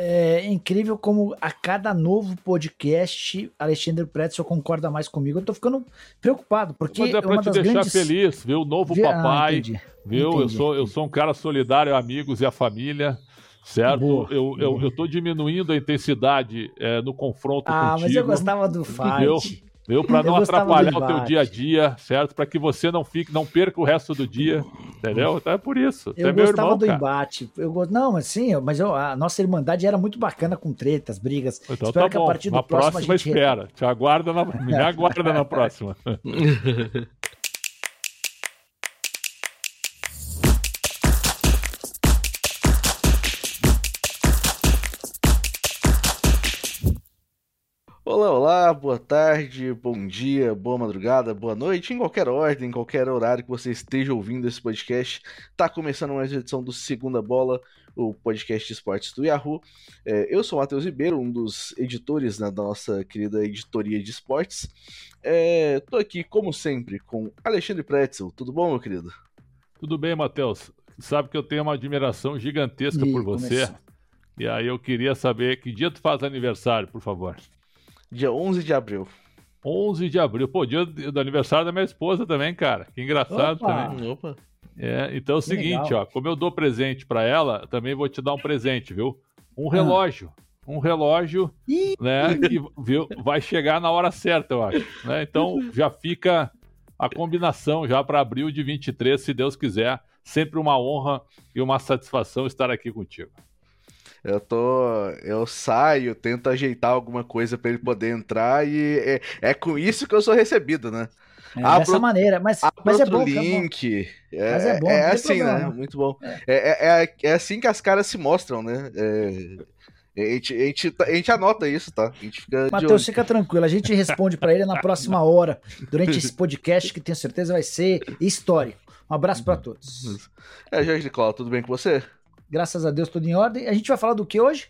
É incrível como a cada novo podcast, Alexandre Pretzel concorda mais comigo. Eu tô ficando preocupado, porque Mas é pra uma te deixar grandes... feliz, viu? Novo Vi- ah, papai, entendi. viu? Eu Entendi, sou, eu sou um cara solidário, amigos e a família, certo? Boa. Eu, eu, eu tô diminuindo a intensidade é, no confronto Ah, contigo. mas eu gostava do fight. Viu? Para Eu não atrapalhar o teu dia a dia, certo? Para que você não fique, não perca o resto do dia, entendeu? Então é por isso. Você Eu é meu gostava irmão, do cara. embate. Eu go... Não, mas sim, eu- mas eu- a nossa irmandade era muito bacana com tretas, brigas. Então Espero tá que a partir do Na próximo próxima a gente espera. Te aguarda na, me aguarda na próxima. Olá, olá, boa tarde, bom dia, boa madrugada, boa noite, em qualquer ordem, em qualquer horário que você esteja ouvindo esse podcast. Tá começando mais uma edição do Segunda Bola, o podcast de esportes do Yahoo. É, eu sou o Matheus Ribeiro, um dos editores né, da nossa querida editoria de esportes. É, tô aqui, como sempre, com Alexandre Pretzel. Tudo bom, meu querido? Tudo bem, Matheus? Sabe que eu tenho uma admiração gigantesca Ih, por você. começou. E aí eu queria saber que dia tu faz aniversário, por favor. Dia 11 de abril. 11 de abril. Pô, dia do aniversário da minha esposa também, cara. Que engraçado Opa! também. Opa. É, então é o Que seguinte, legal. ó, como eu dou presente pra ela, também vou te dar um presente, viu? Um relógio. Um relógio, Ih! né, que viu, vai chegar na hora certa, eu acho, né? Então já fica a combinação já para abril de 23, se Deus quiser. Sempre uma honra e uma satisfação estar aqui contigo. Eu tô. Eu saio, tento ajeitar alguma coisa pra ele poder entrar e é, é com isso que eu sou recebido, né? É, Abra dessa maneira, mas, mas é bom, é bom. link. É, Mas é bom, é tem assim, né? problema. Muito bom. É, é, é, é assim que as caras se mostram, né? É, a, gente, a, gente, a gente anota isso, tá? A gente fica Matheus, fica tranquilo, a gente responde pra ele na próxima hora, durante esse podcast, que tenho certeza vai ser histórico. Um abraço pra todos. É, Jorge Nicola, tudo bem com você? Graças a Deus, tudo em ordem. A gente vai falar do que hoje?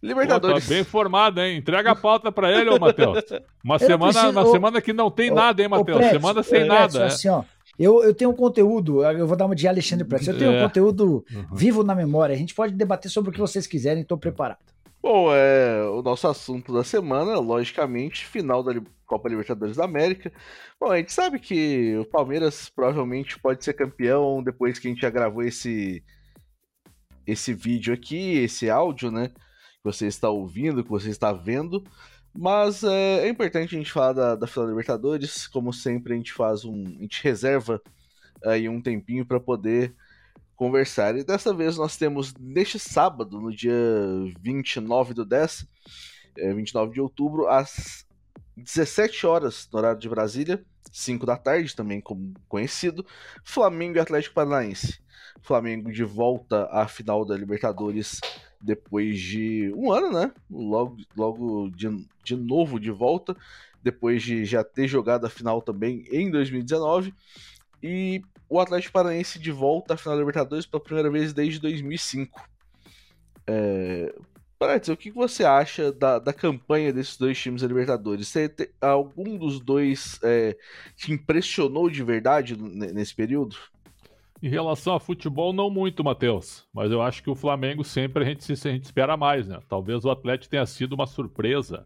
Pô, Libertadores. tá bem informado, hein? Entrega a pauta pra ele, ô Matheus. Uma Eu semana, preciso- uma ô, semana que não tem ô, nada, hein, Matheus? Semana sem ô, nada. Pretz, é. assim, ó, eu, eu tenho um conteúdo, eu vou dar uma de Alexandre Pretz, eu tenho É. um conteúdo Uhum. vivo na memória, a gente pode debater sobre o que vocês quiserem, estou preparado. Bom, é o nosso assunto da semana, logicamente, final da Copa Libertadores da América. Bom, a gente sabe que o Palmeiras provavelmente pode ser campeão depois que a gente já gravou esse esse vídeo aqui, esse áudio, né? Que você está ouvindo, que você está vendo. Mas é, é importante a gente falar da, da Libertadores. Como sempre, a gente faz um. A gente reserva aí um tempinho para poder conversar. E dessa vez nós temos neste sábado, no dia 29 do 10, é, 29 de outubro, às 17 horas no horário de Brasília, 5 da tarde, também como conhecido, Flamengo e Atlético Paranaense. Flamengo de volta à final da Libertadores depois de um ano, né? Logo, logo de, de novo de volta, depois de já ter jogado a final também em 2019. E o Atlético Paranaense de volta à final da Libertadores pela primeira vez desde 2005. É... O que você acha da, da campanha desses dois times da Libertadores? Você te- algum dos dois é, te impressionou de verdade nesse período? Em relação a futebol, não muito, Matheus. Mas eu acho que o Flamengo sempre a gente, a gente espera mais, né? Talvez o Atlético tenha sido uma surpresa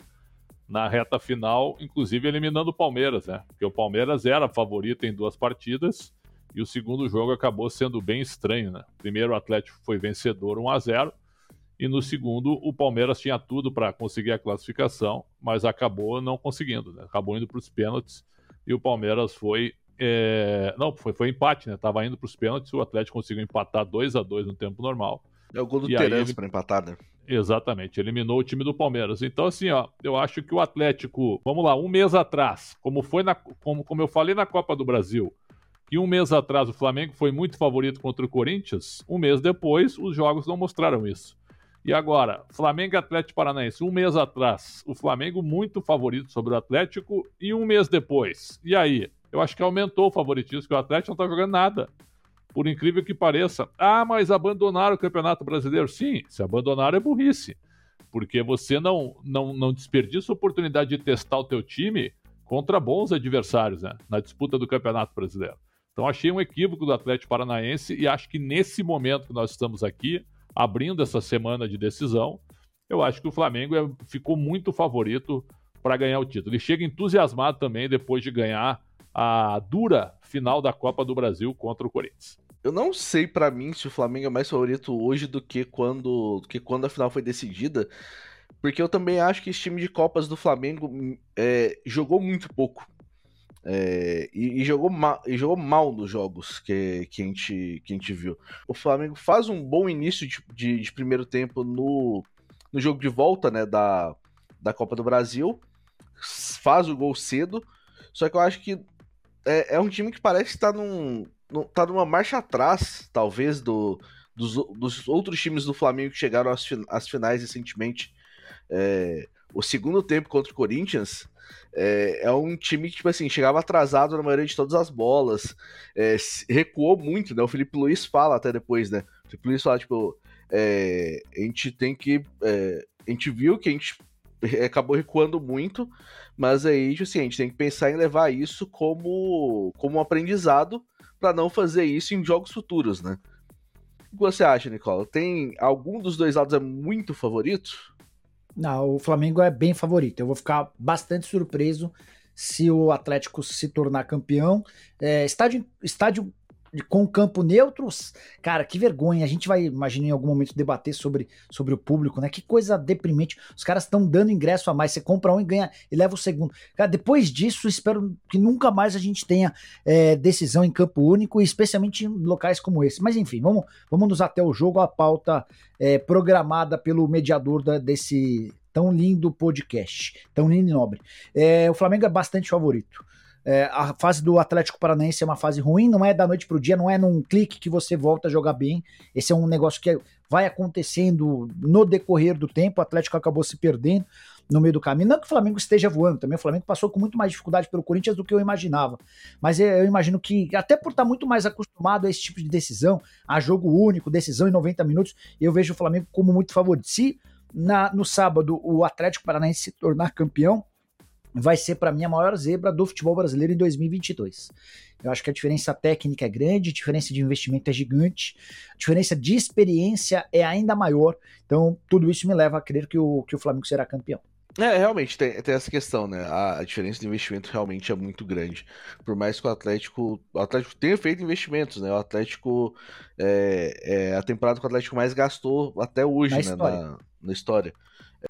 na reta final, inclusive eliminando o Palmeiras, né? Porque o Palmeiras era favorito em duas partidas e o segundo jogo acabou sendo bem estranho, né? Primeiro o Atlético foi vencedor 1 a 0 e no segundo o Palmeiras tinha tudo para conseguir a classificação, mas acabou não conseguindo, né? Acabou indo para os pênaltis e o Palmeiras foi é, Não, foi, foi empate, né? Tava indo para os pênaltis, o Atlético conseguiu empatar 2 a 2 no tempo normal. É o gol do Terence ele- para empatar, né? Exatamente, eliminou o time do Palmeiras. Então, assim, ó, eu acho que o Atlético, vamos lá, um mês atrás, como foi na, como, como eu falei na Copa do Brasil, que um mês atrás o Flamengo foi muito favorito contra o Corinthians, um mês depois os jogos não mostraram isso. E agora, Flamengo e Atlético Paranaense, um mês atrás, o Flamengo muito favorito sobre o Atlético, e um mês depois. E aí? Eu acho que aumentou o favoritismo, que o Atlético não tá jogando nada. Por incrível que pareça. Ah, mas abandonaram o Campeonato Brasileiro. Sim, se abandonaram é burrice. Porque você não, não, não desperdiça a oportunidade de testar o teu time contra bons adversários, né? Na disputa do Campeonato Brasileiro. Então achei um equívoco do Atlético Paranaense e acho que nesse momento que nós estamos aqui, abrindo essa semana de decisão, eu acho que o Flamengo é, ficou muito favorito para ganhar o título. Ele chega entusiasmado também depois de ganhar a dura final da Copa do Brasil contra o Corinthians. Eu não sei para mim se o Flamengo é mais favorito hoje do que quando, do que quando a final foi decidida, porque eu também acho que esse time de Copas do Flamengo é, jogou muito pouco. É, e, e, jogou mal, e jogou mal nos jogos que, que, a gente, que a gente viu. O Flamengo faz um bom início de, de, de primeiro tempo no, no jogo de volta né, da, da Copa do Brasil, faz o gol cedo, só que eu acho que é, é um time que parece estar tá num, num, tá numa marcha atrás, talvez, do, dos, dos outros times do Flamengo que chegaram às, às finais recentemente. É, o segundo tempo contra o Corinthians é, é, um time que, tipo assim, chegava atrasado na maioria de todas as bolas, é, recuou muito, né? O Felipe Luiz fala até depois, né? O Felipe Luiz fala, tipo, é, a gente tem que. É, a gente viu que a gente acabou recuando muito, mas aí, tipo assim, a gente tem que pensar em levar isso como, como um aprendizado para não fazer isso em jogos futuros, né? O que você acha, Nicola? Tem algum dos dois lados é muito favorito? Não, o Flamengo é bem favorito. Eu vou ficar bastante surpreso se o Atlético se tornar campeão. É, estádio, estádio com campo neutros, cara, que vergonha. A gente vai, imagina, em algum momento debater sobre, sobre o público, né? Que coisa deprimente. Os caras estão dando ingresso a mais. Você compra um e ganha e leva o segundo. Cara, depois disso, espero que nunca mais a gente tenha é, decisão em campo único, especialmente em locais como esse. Mas enfim, vamos, vamos nos até o jogo, a pauta é, programada pelo mediador da, desse tão lindo podcast, tão lindo e nobre. É, o Flamengo é bastante favorito. É, a fase do Atlético Paranaense é uma fase ruim, não é da noite para o dia, não é num clique que você volta a jogar bem. Esse é um negócio que vai acontecendo no decorrer do tempo. O Atlético acabou se perdendo no meio do caminho. Não que o Flamengo esteja voando, também o Flamengo passou com muito mais dificuldade pelo Corinthians do que eu imaginava. Mas eu imagino que, até por estar muito mais acostumado a esse tipo de decisão, a jogo único, decisão em 90 minutos, eu vejo o Flamengo como muito favorito. Se na, no sábado o Atlético Paranaense se tornar campeão, vai ser para mim a maior zebra do futebol brasileiro em 2022. Eu acho que a diferença técnica é grande, a diferença de investimento é gigante, a diferença de experiência é ainda maior. Então, tudo isso me leva a crer que o, que o Flamengo será campeão. É, realmente, tem, tem essa questão, né? A, a, diferença de investimento realmente é muito grande. Por mais que o Atlético. O Atlético tenha feito investimentos, né? O Atlético. É, é a temporada que o Atlético mais gastou até hoje, na né? História. Na, na história.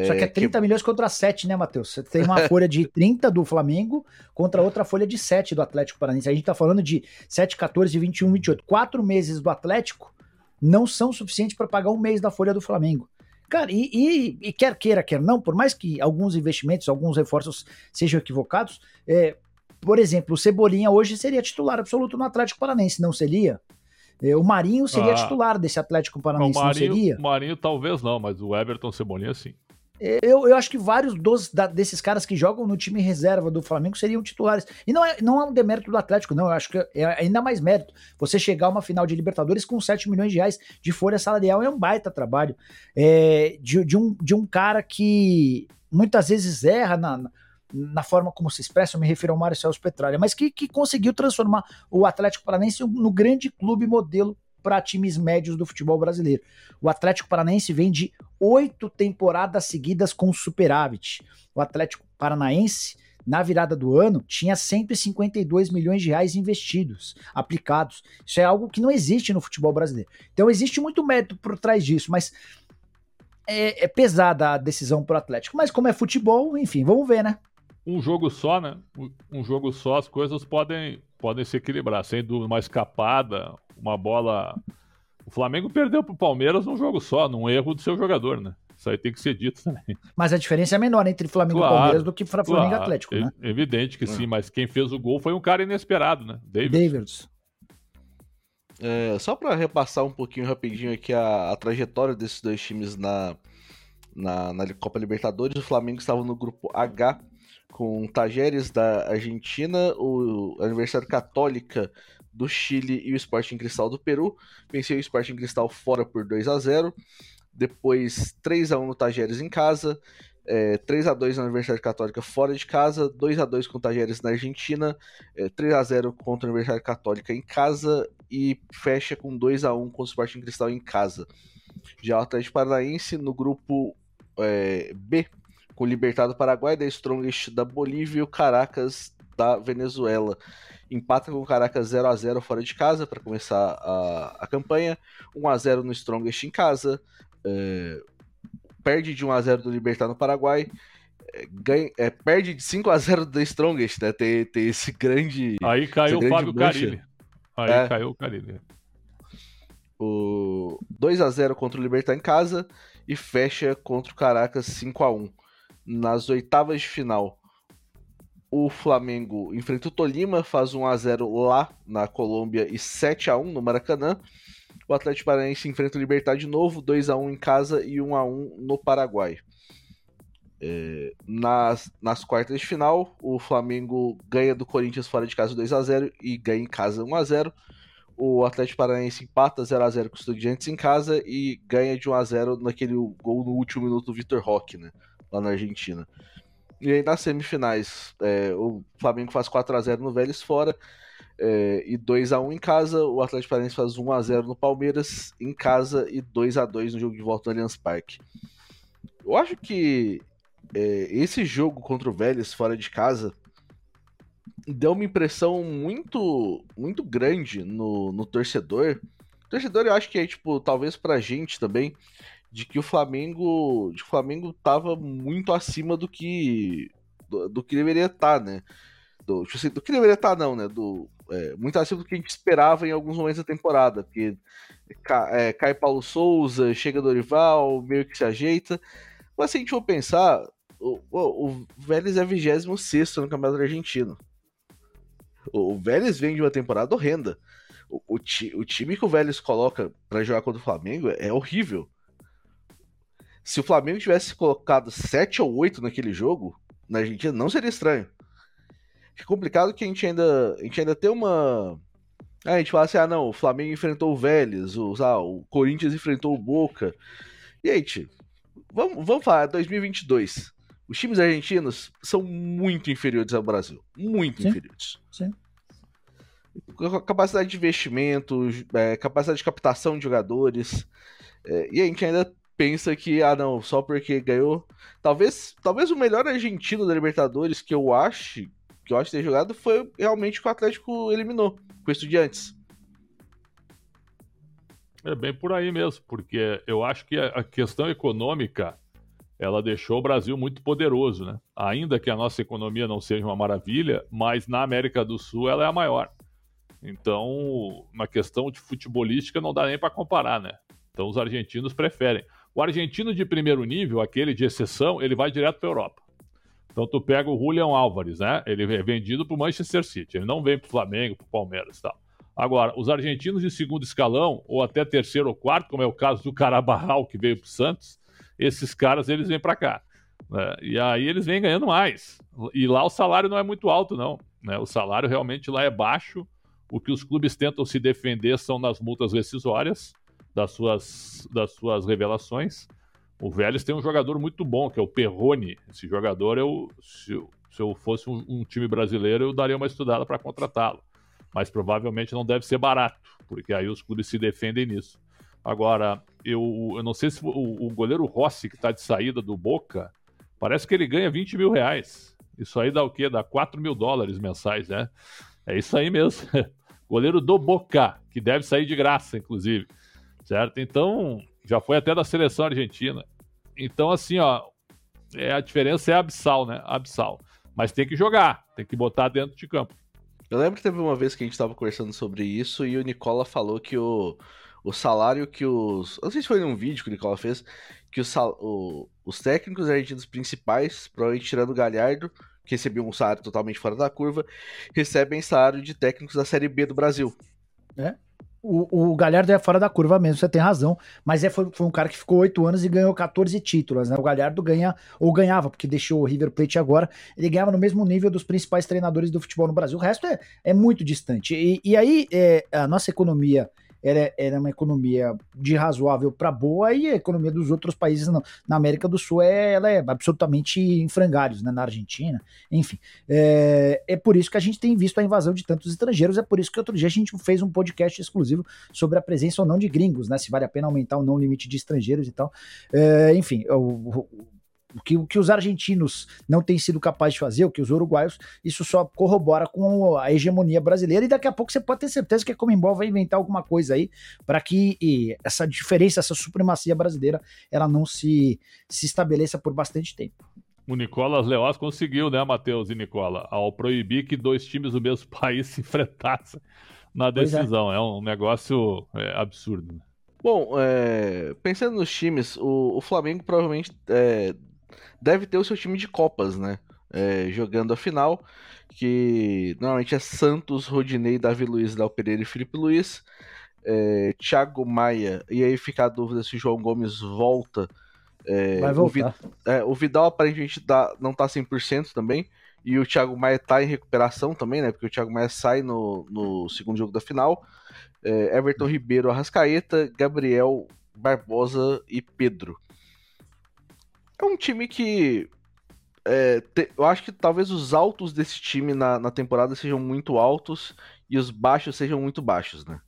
Só que é 30 é, que... milhões contra 7, né, Matheus? Você tem uma folha de 30 do Flamengo contra outra folha de 7 do Atlético Paranaense. A gente tá falando de 7, 14, 21, 28. Quatro meses do Atlético não são suficientes para pagar um mês da folha do Flamengo. Cara, e, e, e, quer queira, quer não, por mais que alguns investimentos, alguns reforços sejam equivocados, é, por exemplo, o Cebolinha hoje seria titular absoluto no Atlético Paranaense, não seria? É, o Marinho seria ah, titular desse Atlético Paranaense, não, Marinho, não seria? O Marinho talvez não, mas o Everton Cebolinha sim. Eu, eu acho que vários dos, da, desses caras que jogam no time reserva do Flamengo seriam titulares. E não é, não é um demérito do Atlético, não. Eu acho que é ainda mais mérito. Você chegar a uma final de Libertadores com 7 milhões de reais de folha salarial é um baita trabalho. É, de, de, um, de um cara que muitas vezes erra na, na forma como se expressa, eu me refiro ao Mário Celso Petralha, mas que, que conseguiu transformar o Atlético Paranaense no grande clube modelo para times médios do futebol brasileiro. O Atlético Paranaense vem de oito temporadas seguidas com superávit. O Atlético Paranaense, na virada do ano, tinha 152 milhões de reais investidos, aplicados. Isso é algo que não existe no futebol brasileiro. Então existe muito mérito por trás disso, mas é, é pesada a decisão para o Atlético. Mas como é futebol, enfim, vamos ver, né? Um jogo só, né? Um jogo só, as coisas podem, podem se equilibrar. Sendo uma escapada, uma bola. O Flamengo perdeu para o Palmeiras num jogo só, num erro do seu jogador, né? Isso aí tem que ser dito também. Mas a diferença é menor entre Flamengo claro, e Palmeiras do que Flamengo claro, e Atlético, né? É evidente que sim, mas quem fez o gol foi um cara inesperado, né? David. David. É, só para repassar um pouquinho rapidinho aqui a, a trajetória desses dois times na, na, na, Copa Libertadores, o Flamengo estava no grupo H com Tajeres da Argentina, o Aniversário Católica do Chile e o Sporting Cristal do Peru. Venceu o Sporting Cristal fora por 2 a 0 Depois 3 a 1 no Tajeres em casa. É, 3 a 2 na Universidade Católica fora de casa, 2 a 2 com o Tajeres na Argentina, é, 3 a 0 contra a Universidade Católica em casa e fecha com 2 a 1 com o Sporting Cristal em casa. Já o Atlético Paranaense no grupo é, B, com o Libertado Paraguai, da Strongest da Bolívia e o Caracas da Venezuela. Empata com o Caracas 0 a 0 fora de casa para começar a, a campanha. 1 a 0 no Strongest em casa. É, perde de 1 a 0 do Libertado no Paraguai. É, ganha, é, perde de 5 a 0 do Strongest, né? Tem, tem esse grande. Aí caiu o Fábio Carilli. Aí é. caiu o Carilli. O 2 a 0 contra o Libertar em casa e fecha contra o Caracas 5 a 1 Nas oitavas de final, o Flamengo enfrenta o Tolima, faz 1 a 0 lá na Colômbia e 7 a 1 no Maracanã. O Atlético Paranaense enfrenta o Libertar de novo, 2 a 1 em casa e 1 a 1 no Paraguai. É, nas, nas quartas de final, o Flamengo ganha do Corinthians fora de casa 2 a 0 e ganha em casa 1 a 0 O Atlético Paranaense empata 0 a 0 com os Estudiantes em casa e ganha de 1 a 0 naquele gol no último minuto do Vitor Roque, né, lá na Argentina. E aí nas semifinais, é, o Flamengo faz 4 a 0 no Vélez fora é, e 2 a 1 em casa. O Atlético Paranaense faz 1 a 0 no Palmeiras em casa e 2 a 2 no jogo de volta no Allianz Parque. Eu acho que é, esse jogo contra o Vélez fora de casa deu uma impressão muito muito grande no, no torcedor. O torcedor, eu acho que é, tipo, talvez pra gente também, de que o Flamengo. De Flamengo tava muito acima do que. do, do que deveria estar, tá, né? Do, tipo assim, do que deveria estar, tá, não, né? Do, é, muito acima do que a gente esperava em alguns momentos da temporada. Porque é, cai Paulo Souza, chega Dorival, meio que se ajeita. Mas se a gente for pensar, o, o, o Vélez é 26 no Campeonato Argentino. O, o Vélez vem de uma temporada horrenda. O, o, ti, o time que o Vélez coloca para jogar contra o Flamengo é horrível. Se o Flamengo tivesse colocado 7 ou 8 naquele jogo, na Argentina, não seria estranho. É complicado que a gente ainda, a gente ainda tem uma. a gente fala assim: ah, não, o Flamengo enfrentou o Vélez, o, ah, o Corinthians enfrentou o Boca. E aí, tio, vamos, vamos falar, 2022. Os times argentinos são muito inferiores ao Brasil. Muito Sim. inferiores. Sim. Capacidade de investimento, é, capacidade de captação de jogadores. É, e a gente ainda pensa que, ah, não, só porque ganhou. Talvez, talvez o melhor argentino da Libertadores que eu acho que eu acho ter jogado foi realmente que o Atlético eliminou, com o Estudiantes. É bem por aí mesmo, porque eu acho que a questão econômica ela deixou o Brasil muito poderoso, né? Ainda que a nossa economia não seja uma maravilha, mas na América do Sul ela é a maior. Então, na questão de futebolística não dá nem para comparar, né? Então os argentinos preferem. O argentino de primeiro nível, aquele de exceção, ele vai direto para a Europa. Então tu pega o Julian Álvares, né? Ele é vendido para o Manchester City, ele não vem para o Flamengo, para o Palmeiras e tal. Agora, os argentinos de segundo escalão, ou até terceiro ou quarto, como é o caso do Carabarral, que veio para o Santos, esses caras eles vêm para cá. Né? E aí eles vêm ganhando mais. E lá o salário não é muito alto, não. Né? O salário realmente lá é baixo. O que os clubes tentam se defender são nas multas rescisórias das suas, das suas revelações. O Vélez tem um jogador muito bom, que é o Perrone. Esse jogador, eu, se, eu, se eu fosse um, um time brasileiro, eu daria uma estudada para contratá-lo. Mas provavelmente não deve ser barato, porque aí os clubes se defendem nisso. Agora, eu, eu não sei se o, o goleiro Rossi, que está de saída do Boca, parece que ele ganha 20 mil reais. Isso aí dá o quê? Dá 4 mil dólares mensais, né? É isso aí mesmo. goleiro do Boca, que deve sair de graça, inclusive. Certo? Então, já foi até da seleção argentina. Então, assim, ó, é, a diferença é abissal, né? Abissal. Mas tem que jogar, tem que botar dentro de campo. Eu lembro que teve uma vez que a gente estava conversando sobre isso e o Nicola falou que o, o salário que os. não sei se foi num vídeo que o Nicola fez, que o, o, os técnicos argentinos principais, provavelmente tirando o Galhardo, que recebiam um salário totalmente fora da curva, recebem salário de técnicos da Série B do Brasil. É? O, o Galhardo é fora da curva mesmo, você tem razão. Mas é, foi, foi um cara que ficou oito anos e ganhou 14 títulos, né? O Galhardo ganha, ou ganhava, porque deixou o River Plate agora, ele ganhava no mesmo nível dos principais treinadores do futebol no Brasil. O resto é, é muito distante. E, e aí, é, a nossa economia era, era uma economia de razoável para boa e a economia dos outros países na, na América do Sul é, ela é absolutamente em frangalhos, né? Na Argentina, enfim. É, é por isso que a gente tem visto a invasão de tantos estrangeiros, é por isso que outro dia a gente fez um podcast exclusivo sobre a presença ou não de gringos, né? Se vale a pena aumentar ou não o limite de estrangeiros e tal. É, enfim, o, o que, o que os argentinos não têm sido capazes de fazer, o que os uruguaios, isso só corrobora com a hegemonia brasileira. E daqui a pouco você pode ter certeza que a Comembol vai inventar alguma coisa aí para que essa diferença, essa supremacia brasileira, ela não se, se estabeleça por bastante tempo. O Nicolas Leoz conseguiu, né, Matheus e Nicola, ao proibir que dois times do mesmo país se enfrentassem na é. decisão. É. é. um negócio é, absurdo. Né? Bom, é, pensando nos times, o, o Flamengo provavelmente é, deve ter o seu time de Copas, né? É, jogando a final, que normalmente é Santos, Rodinei, Davi Luiz, Dal Pereira e Felipe Luiz. É, Thiago Maia, e aí fica a dúvida se o João Gomes volta. É, Vai voltar. O, é, o Vidal aparentemente dá, não tá 100% também, e o Thiago Maia tá em recuperação também, né? Porque o Thiago Maia sai no, no segundo jogo da final. É, Everton Ribeiro, Arrascaeta, Gabriel, Barbosa e Pedro é um time que. É, te, eu acho que talvez os altos desse time na, na temporada sejam muito altos e os baixos sejam muito baixos, né?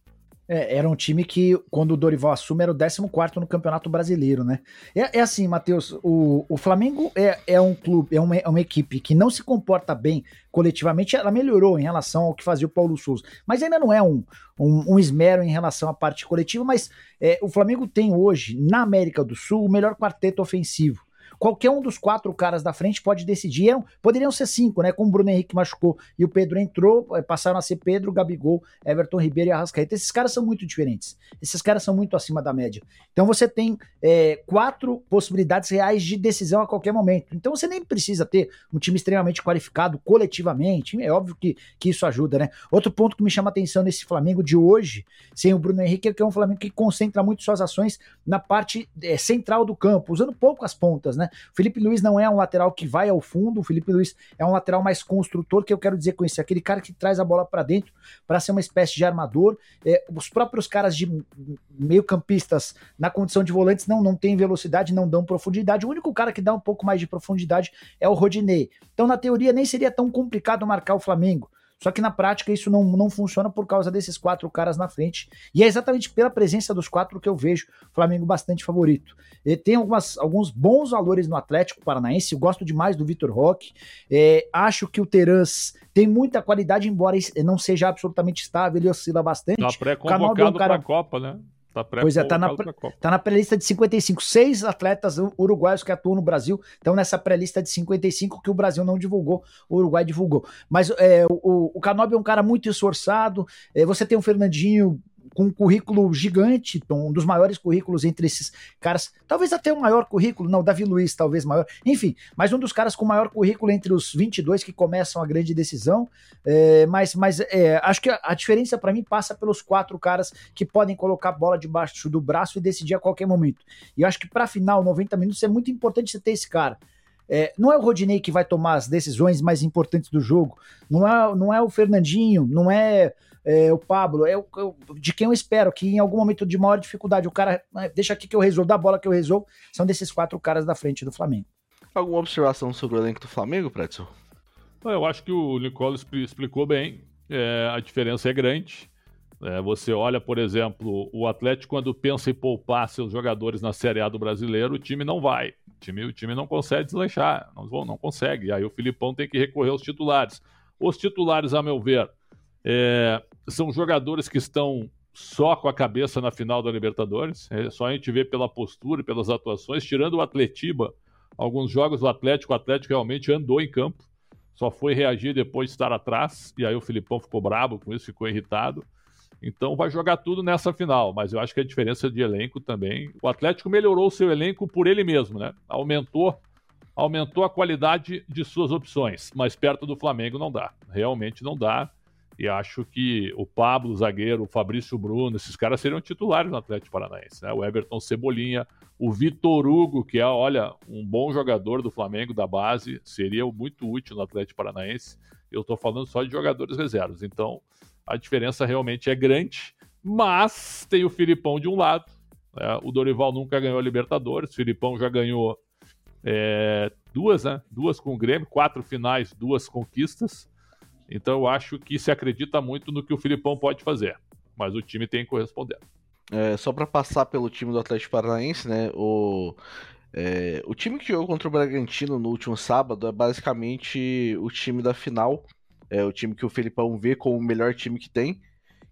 É, era um time que, quando o Dorival assume, era o 14 no Campeonato Brasileiro, né? É, é assim, Matheus, o, o Flamengo é, é um clube, é uma, é uma equipe que não se comporta bem coletivamente, ela melhorou em relação ao que fazia o Paulo Souza, mas ainda não é um, um, um esmero em relação à parte coletiva, mas é, o Flamengo tem hoje, na América do Sul, o melhor quarteto ofensivo. Qualquer um dos quatro caras da frente pode decidir. Eram, poderiam ser cinco, né? Como o Bruno Henrique machucou e o Pedro entrou, eh, passaram a ser Pedro, Gabigol, Everton Ribeiro e Arrascaeta. Esses caras são muito diferentes. Esses caras são muito acima da média. Então você tem é, quatro possibilidades reais de decisão a qualquer momento. Então você nem precisa ter um time extremamente qualificado coletivamente. É óbvio que, que isso ajuda, né? Outro ponto que me chama a atenção nesse Flamengo de hoje, sem o Bruno Henrique, é que é um Flamengo que concentra muito suas ações na parte é, central do campo, usando pouco as pontas, né? O Felipe Luiz não é um lateral que vai ao fundo, o Felipe Luiz é um lateral mais construtor, que eu quero dizer com isso, aquele cara que traz a bola para dentro para ser uma espécie de armador. É, os próprios caras de meio-campistas na condição de volantes não, não têm velocidade, não dão profundidade. O único cara que dá um pouco mais de profundidade é o Rodinei. Então, na teoria, nem seria tão complicado marcar o Flamengo. Só que na prática isso não, não funciona por causa desses quatro caras na frente. E é exatamente pela presença dos quatro que eu vejo o Flamengo bastante favorito. Ele tem algumas, alguns bons valores no Atlético Paranaense. Eu gosto demais do Vitor Roque. É, acho que o Terans tem muita qualidade, embora não seja absolutamente estável, ele oscila bastante. Tá pré-convocado um cara... para a Copa, né? Tá pois é, tá na, tá na pré-lista de 55. Seis atletas uruguaios que atuam no Brasil estão nessa pré-lista de 55 que o Brasil não divulgou, o Uruguai divulgou. Mas é, o, o Canobi é um cara muito esforçado. É, você tem o Fernandinho com um currículo gigante, um dos maiores currículos entre esses caras, talvez até o maior currículo, não, Davi Luiz talvez maior, enfim, mas um dos caras com maior currículo entre os 22 que começam a grande decisão, é, mas, mas é, acho que a, a diferença para mim passa pelos quatro caras que podem colocar a bola debaixo do braço e decidir a qualquer momento, e acho que para final, 90 minutos, é muito importante você ter esse cara, é, não é o Rodinei que vai tomar as decisões mais importantes do jogo, não é, não é o Fernandinho, não é é, o Pablo, é o, de quem eu espero que em algum momento de maior dificuldade o cara né, deixa aqui que eu resolvo, dá a bola que eu resolvo, são desses quatro caras da frente do Flamengo. Alguma observação sobre o elenco do Flamengo, Pretzel? Eu acho que o Nicole explicou bem. É, a diferença é grande. É, você olha, por exemplo, o Atlético, quando pensa em poupar seus jogadores na Série A do brasileiro, o time não vai. O time, o time não consegue deslanchar, não, não consegue. Aí o Filipão tem que recorrer aos titulares. Os titulares, a meu ver, é, são jogadores que estão só com a cabeça na final da Libertadores. É só a gente ver pela postura e pelas atuações, tirando o Atletiba, alguns jogos do Atlético, o Atlético realmente andou em campo, só foi reagir depois de estar atrás, e aí o Filipão ficou bravo com isso, ficou irritado. Então vai jogar tudo nessa final, mas eu acho que a diferença de elenco também. O Atlético melhorou o seu elenco por ele mesmo, né? Aumentou, aumentou a qualidade de suas opções, mas perto do Flamengo não dá. Realmente não dá. E acho que o Pablo, o zagueiro, o Fabrício Bruno, esses caras seriam titulares no Atlético Paranaense. Né? O Everton Cebolinha, o Vitor Hugo, que é, olha, um bom jogador do Flamengo da base, seria muito útil no Atlético Paranaense. Eu estou falando só de jogadores reservas. Então, a diferença realmente é grande. Mas tem o Filipão de um lado. Né? O Dorival nunca ganhou a Libertadores. O Filipão já ganhou é, duas, né? Duas com o Grêmio, quatro finais, duas conquistas. Então eu acho que se acredita muito no que o Filipão pode fazer. Mas o time tem que corresponder. É, só para passar pelo time do Atlético Paranaense, né? O, é, o time que jogou contra o Bragantino no último sábado é basicamente o time da final. É o time que o Felipão vê como o melhor time que tem,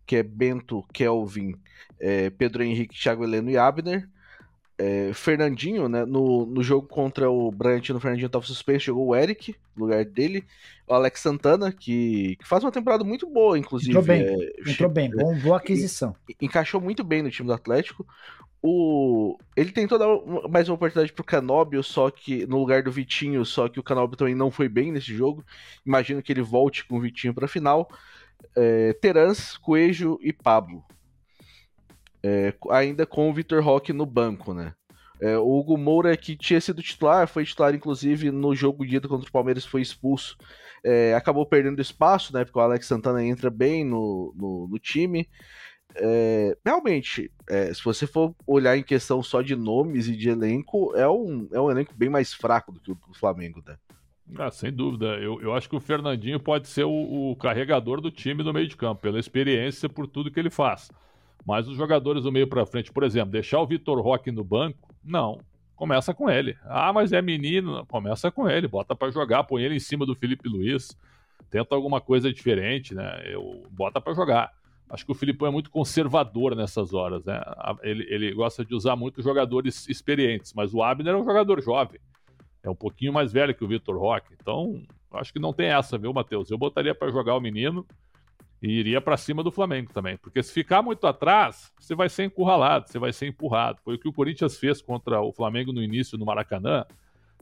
que é Bento, Kelvin, é, Pedro Henrique, Thiago Heleno e Abner é, Fernandinho, né? No, no jogo contra o Bragantino, o Fernandinho estava suspenso, jogou o Eric no lugar dele. O Alex Santana, que, que faz uma temporada muito boa, inclusive. Entrou bem, é, entrou bem, bom, boa aquisição. Encaixou muito bem no time do Atlético. O, ele tentou dar mais uma oportunidade pro Canóbio, só que no lugar do Vitinho, só que o Canóbio também não foi bem nesse jogo. Imagino que ele volte com o Vitinho para a final. É, Terans, Coelho e Pablo é, ainda com o Vitor Roque no banco, né? É, o Hugo Moura, que tinha sido titular, foi titular inclusive no jogo de ida contra o Palmeiras, foi expulso. É, acabou perdendo espaço, né? Porque o Alex Santana entra bem no, no, no time. É, realmente, é, se você for olhar em questão só de nomes e de elenco, é um, é um elenco bem mais fraco do que o do Flamengo, né? Ah, sem dúvida. Eu, eu acho que o Fernandinho pode ser o, o carregador do time no meio de campo, pela experiência, por tudo que ele faz. Mas os jogadores do meio para frente, por exemplo, deixar o Vitor Roque no banco, não. Começa com ele. Ah, mas é menino. Começa com ele, bota para jogar, põe ele em cima do Felipe Luiz. Tenta alguma coisa diferente, né? Eu, bota para jogar. Acho que o Filipão é muito conservador nessas horas, né? Ele, ele gosta de usar muito jogadores experientes, mas o Abner é um jogador jovem. É um pouquinho mais velho que o Vitor Roque. Então, acho que não tem essa, viu, Matheus? Eu botaria para jogar o menino e iria para cima do Flamengo também. Porque se ficar muito atrás, você vai ser encurralado, você vai ser empurrado. Foi o que o Corinthians fez contra o Flamengo no início no Maracanã.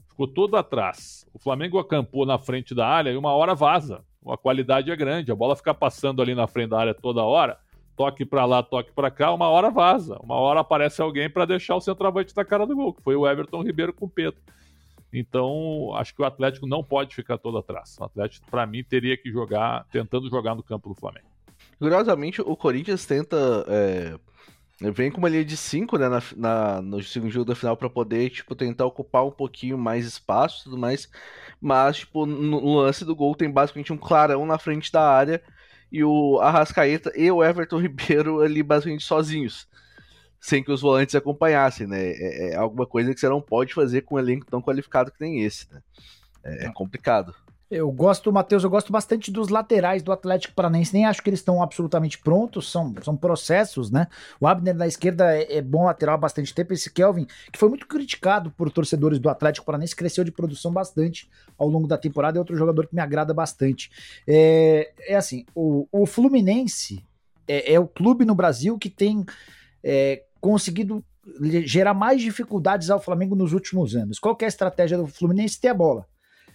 Ficou todo atrás. O Flamengo acampou na frente da área e uma hora vaza. A qualidade é grande, a bola fica passando ali na frente da área toda hora. Toque para lá, toque para cá, uma hora vaza. Uma hora aparece alguém para deixar o centroavante na cara do gol, que foi o Everton Ribeiro com o Pedro. Então, acho que o Atlético não pode ficar todo atrás. O Atlético, para mim, teria que jogar, tentando jogar no campo do Flamengo. Curiosamente, o Corinthians tenta. É, vem com uma linha de 5 né, na, na, no segundo jogo da final para poder tipo, tentar ocupar um pouquinho mais espaço e tudo mais. Mas, tipo, no, lance do gol tem basicamente um clarão na frente da área e o Arrascaeta e o Everton Ribeiro ali basicamente sozinhos sem que os volantes acompanhassem, né? É, é, alguma coisa que você não pode fazer com um elenco tão qualificado que tem esse, né? É, é complicado. Eu gosto, Matheus, eu gosto bastante dos laterais do Atlético Paranaense. Nem acho que eles estão absolutamente prontos, são, são processos, né? O Abner na esquerda é, é, bom lateral há bastante tempo. Esse Kelvin, que foi muito criticado por torcedores do Atlético Paranaense, cresceu de produção bastante ao longo da temporada. É outro jogador que me agrada bastante. É, é assim, o, o Fluminense é, é o clube no Brasil que tem é, conseguido gerar mais dificuldades ao Flamengo nos últimos anos. Qual é a estratégia do Fluminense? Ter a bola.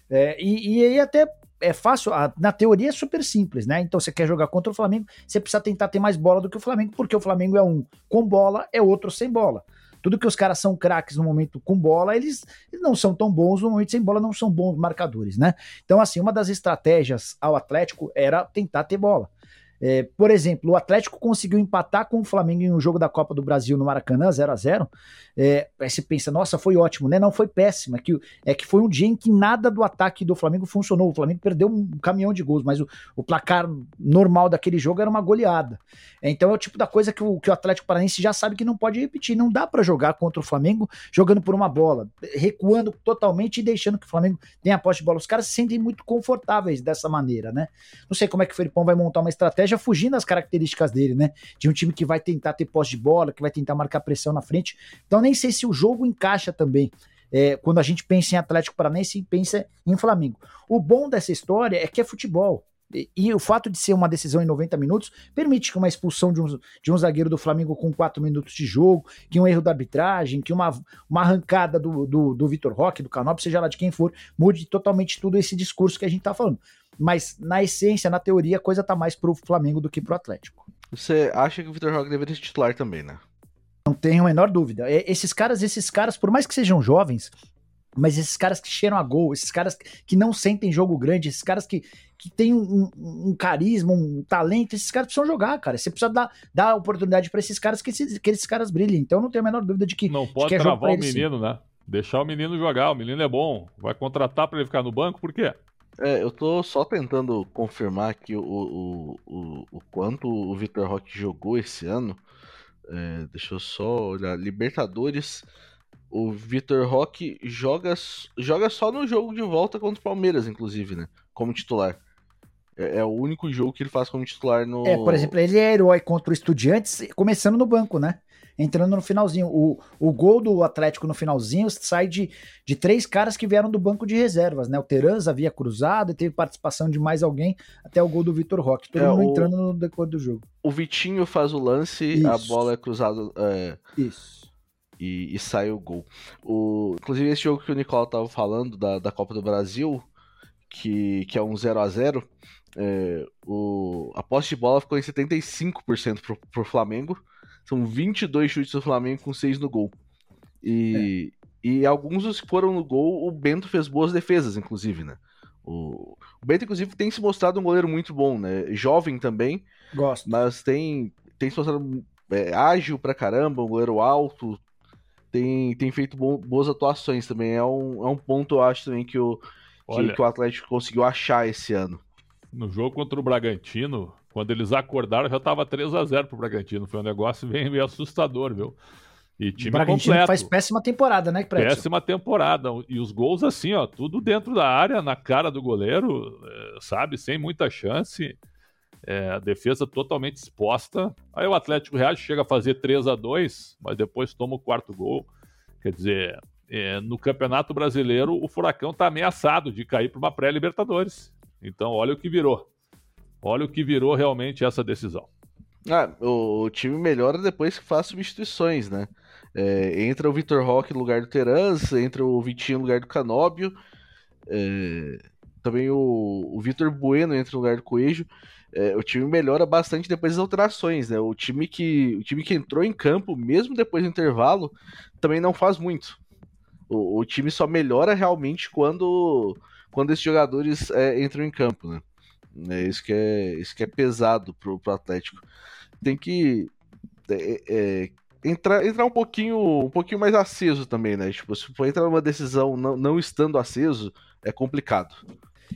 É, e, e aí até é fácil, na teoria é super simples, né? Então você quer jogar contra o Flamengo, você precisa tentar ter mais bola do que o Flamengo, porque o Flamengo é um com bola, é outro sem bola. Tudo que os caras são craques no momento com bola, eles, eles, não são tão bons no momento sem bola, não são bons marcadores, né? Então, assim, uma das estratégias ao Atlético era tentar ter bola. É, por exemplo, o Atlético conseguiu empatar com o Flamengo em um jogo da Copa do Brasil no Maracanã, 0 a 0 é, Aí você pensa, nossa, foi ótimo, né? Não foi péssimo. É que, é que foi um dia em que nada do ataque do Flamengo funcionou. O Flamengo perdeu um caminhão de gols, mas o, o placar normal daquele jogo era uma goleada. É, então é o tipo da coisa que o, que o Atlético Paranaense já sabe que não pode repetir. Não dá para jogar contra o Flamengo jogando por uma bola, recuando totalmente e deixando que o Flamengo tenha a posse de bola. Os caras se sentem muito confortáveis dessa maneira, né? Não sei como é que o Felipão vai montar uma estratégia fugindo das características dele, né? De um time que vai tentar ter posse de bola, que vai tentar marcar pressão na frente. Então nem sei se o jogo encaixa também. É, quando a gente pensa em Atlético Paranaense e pensa em Flamengo. O bom dessa história é que é futebol. E, e, o fato de ser uma decisão em 90 minutos permite que uma expulsão de um, de um zagueiro do Flamengo com 4 minutos de jogo, que um erro da arbitragem, que uma, uma arrancada do, do, do Vitor Roque, do Canop, seja lá de quem for, mude totalmente tudo esse discurso que a gente está falando. Mas na essência, na teoria, a coisa tá mais pro Flamengo do que pro Atlético. Você acha que o Vitor Roque deveria ser titular também, né? Não tenho a menor dúvida. Esses caras, esses caras, por mais que sejam jovens, mas esses caras que cheiram a gol, esses caras que não sentem jogo grande, esses caras que, que tem um, um, carisma, um talento, esses caras precisam jogar, cara. Você precisa dar, dar oportunidade para esses caras que esses, que esses caras brilhem. Então não tenho a menor dúvida de que. Não pode que é travar o menino, sim. né? Deixar o menino jogar. O menino é bom. Vai contratar para ele ficar no banco, por quê? É, eu tô só tentando confirmar aqui o, o, o, o quanto o Vitor Roque jogou esse ano. É, deixa eu só olhar. Libertadores. O Vitor Roque joga, joga só no jogo de volta contra o Palmeiras, inclusive, né? Como titular. É, é, o único jogo que ele faz como titular no. É, por exemplo, ele é herói contra o Estudiantes, começando no banco, né? Entrando no finalzinho. O, o gol do Atlético no finalzinho sai de, de três caras que vieram do banco de reservas, né? O Teranza havia cruzado e teve participação de mais alguém até o gol do Vitor Roque. Todo é, mundo o, entrando no decor do jogo. O Vitinho faz o lance, Isso. a bola é cruzada. É... Isso. E, e, sai o gol. O, inclusive, esse jogo que o Nicolau tava falando da, da Copa do Brasil, que, que é um 0 a 0 é, o, a posse de bola ficou em 75% pro, pro Flamengo são 22 chutes do Flamengo com 6 no gol. E, é. e alguns dos que foram no gol, o Bento fez boas defesas, inclusive, né? O, o Bento, inclusive, tem se mostrado um goleiro muito bom, né? Jovem também. Gosto. Mas tem, tem se mostrado é, ágil pra caramba, um goleiro alto. Tem, tem feito bo boas atuações também. É um, é um ponto, eu acho, também, que o, Olha, que, que o Atlético conseguiu achar esse ano. No jogo contra o Bragantino, quando eles acordaram, já estava 3 a 0 pro Bragantino. Foi um negócio bem, meio assustador, viu? E time o Bragantino completo. faz péssima temporada, né, Prédio? Péssima temporada. E os gols, assim, ó, tudo dentro da área, na cara do goleiro, é, sabe? Sem muita chance. É, a defesa totalmente exposta. Aí o Atlético Real chega a fazer 3 a 2 mas depois toma o quarto gol. Quer dizer, é, no Campeonato Brasileiro, o Furacão está ameaçado de cair para uma pré-Libertadores. Então, olha o que virou. Olha o que virou realmente essa decisão. Ah, o, time melhora depois que faz substituições, né? É, entra o Vitor Roque no lugar do Terança, entra o Vitinho no lugar do Canóbio, é, também o, o Vitor Bueno entra no lugar do Coelho. É, o time melhora bastante depois das alterações, né? O time, que, o time que entrou em campo, mesmo depois do intervalo, também não faz muito. O, o time só melhora realmente quando, quando esses jogadores é, entram em campo, né? É isso que é, isso que é pesado pro, pro Atlético. Tem que é, é, entrar, entrar um pouquinho um pouquinho mais aceso também, né? Tipo, se for entrar numa decisão não, não estando aceso, é complicado.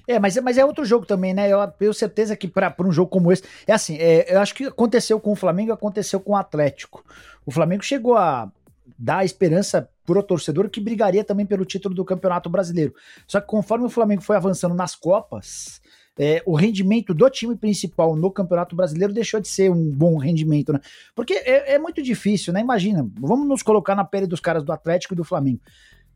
É, mas, mas é outro jogo também, né? Eu tenho certeza que para um jogo como esse. É assim, é, eu acho que aconteceu com o Flamengo aconteceu com o Atlético. O Flamengo chegou a dar esperança pro torcedor que brigaria também pelo título do Campeonato Brasileiro. Só que conforme o Flamengo foi avançando nas Copas, é, o rendimento do time principal no Campeonato Brasileiro deixou de ser um bom rendimento, né? Porque é, é muito difícil, né? Imagina, vamos nos colocar na pele dos caras do Atlético e do Flamengo.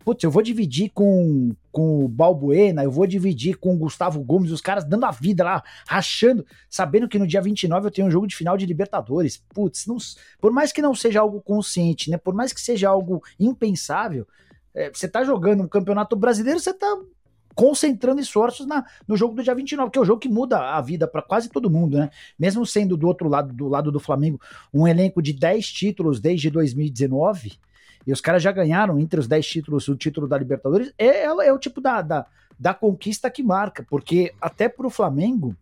Putz, eu vou dividir com, com o Balbuena, eu vou dividir com o Gustavo Gomes, os caras dando a vida lá, rachando, sabendo que no dia 29 eu tenho um jogo de final de Libertadores. Putz, não, por mais que não seja algo consciente, né? Por mais que seja algo impensável, é, você tá jogando um campeonato brasileiro, você tá concentrando esforços na, no jogo do dia 29, que é o jogo que muda a vida para quase todo mundo, né? Mesmo sendo do outro lado, do lado do Flamengo, um elenco de 10 títulos desde 2019, e os caras já ganharam entre os 10 títulos o título da Libertadores, é, é, é o tipo da, da, da conquista que marca, porque até para o Flamengo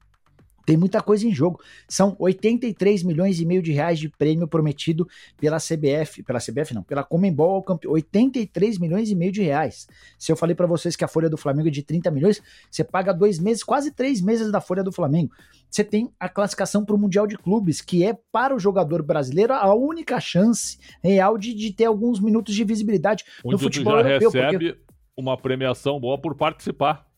tem muita coisa em jogo. São 83 milhões e meio de reais de prêmio prometido pela CBF, pela CBF não, pela Comembol ao campeão. 83 milhões e meio de reais. Se eu falei para vocês que a folha do Flamengo é de 30 milhões, você paga dois meses, quase três meses da folha do Flamengo. Você tem a classificação para o Mundial de Clubes, que é para o jogador brasileiro a única chance real de, de ter alguns minutos de visibilidade Onde no futebol já europeu. recebe porque... uma premiação boa por participar.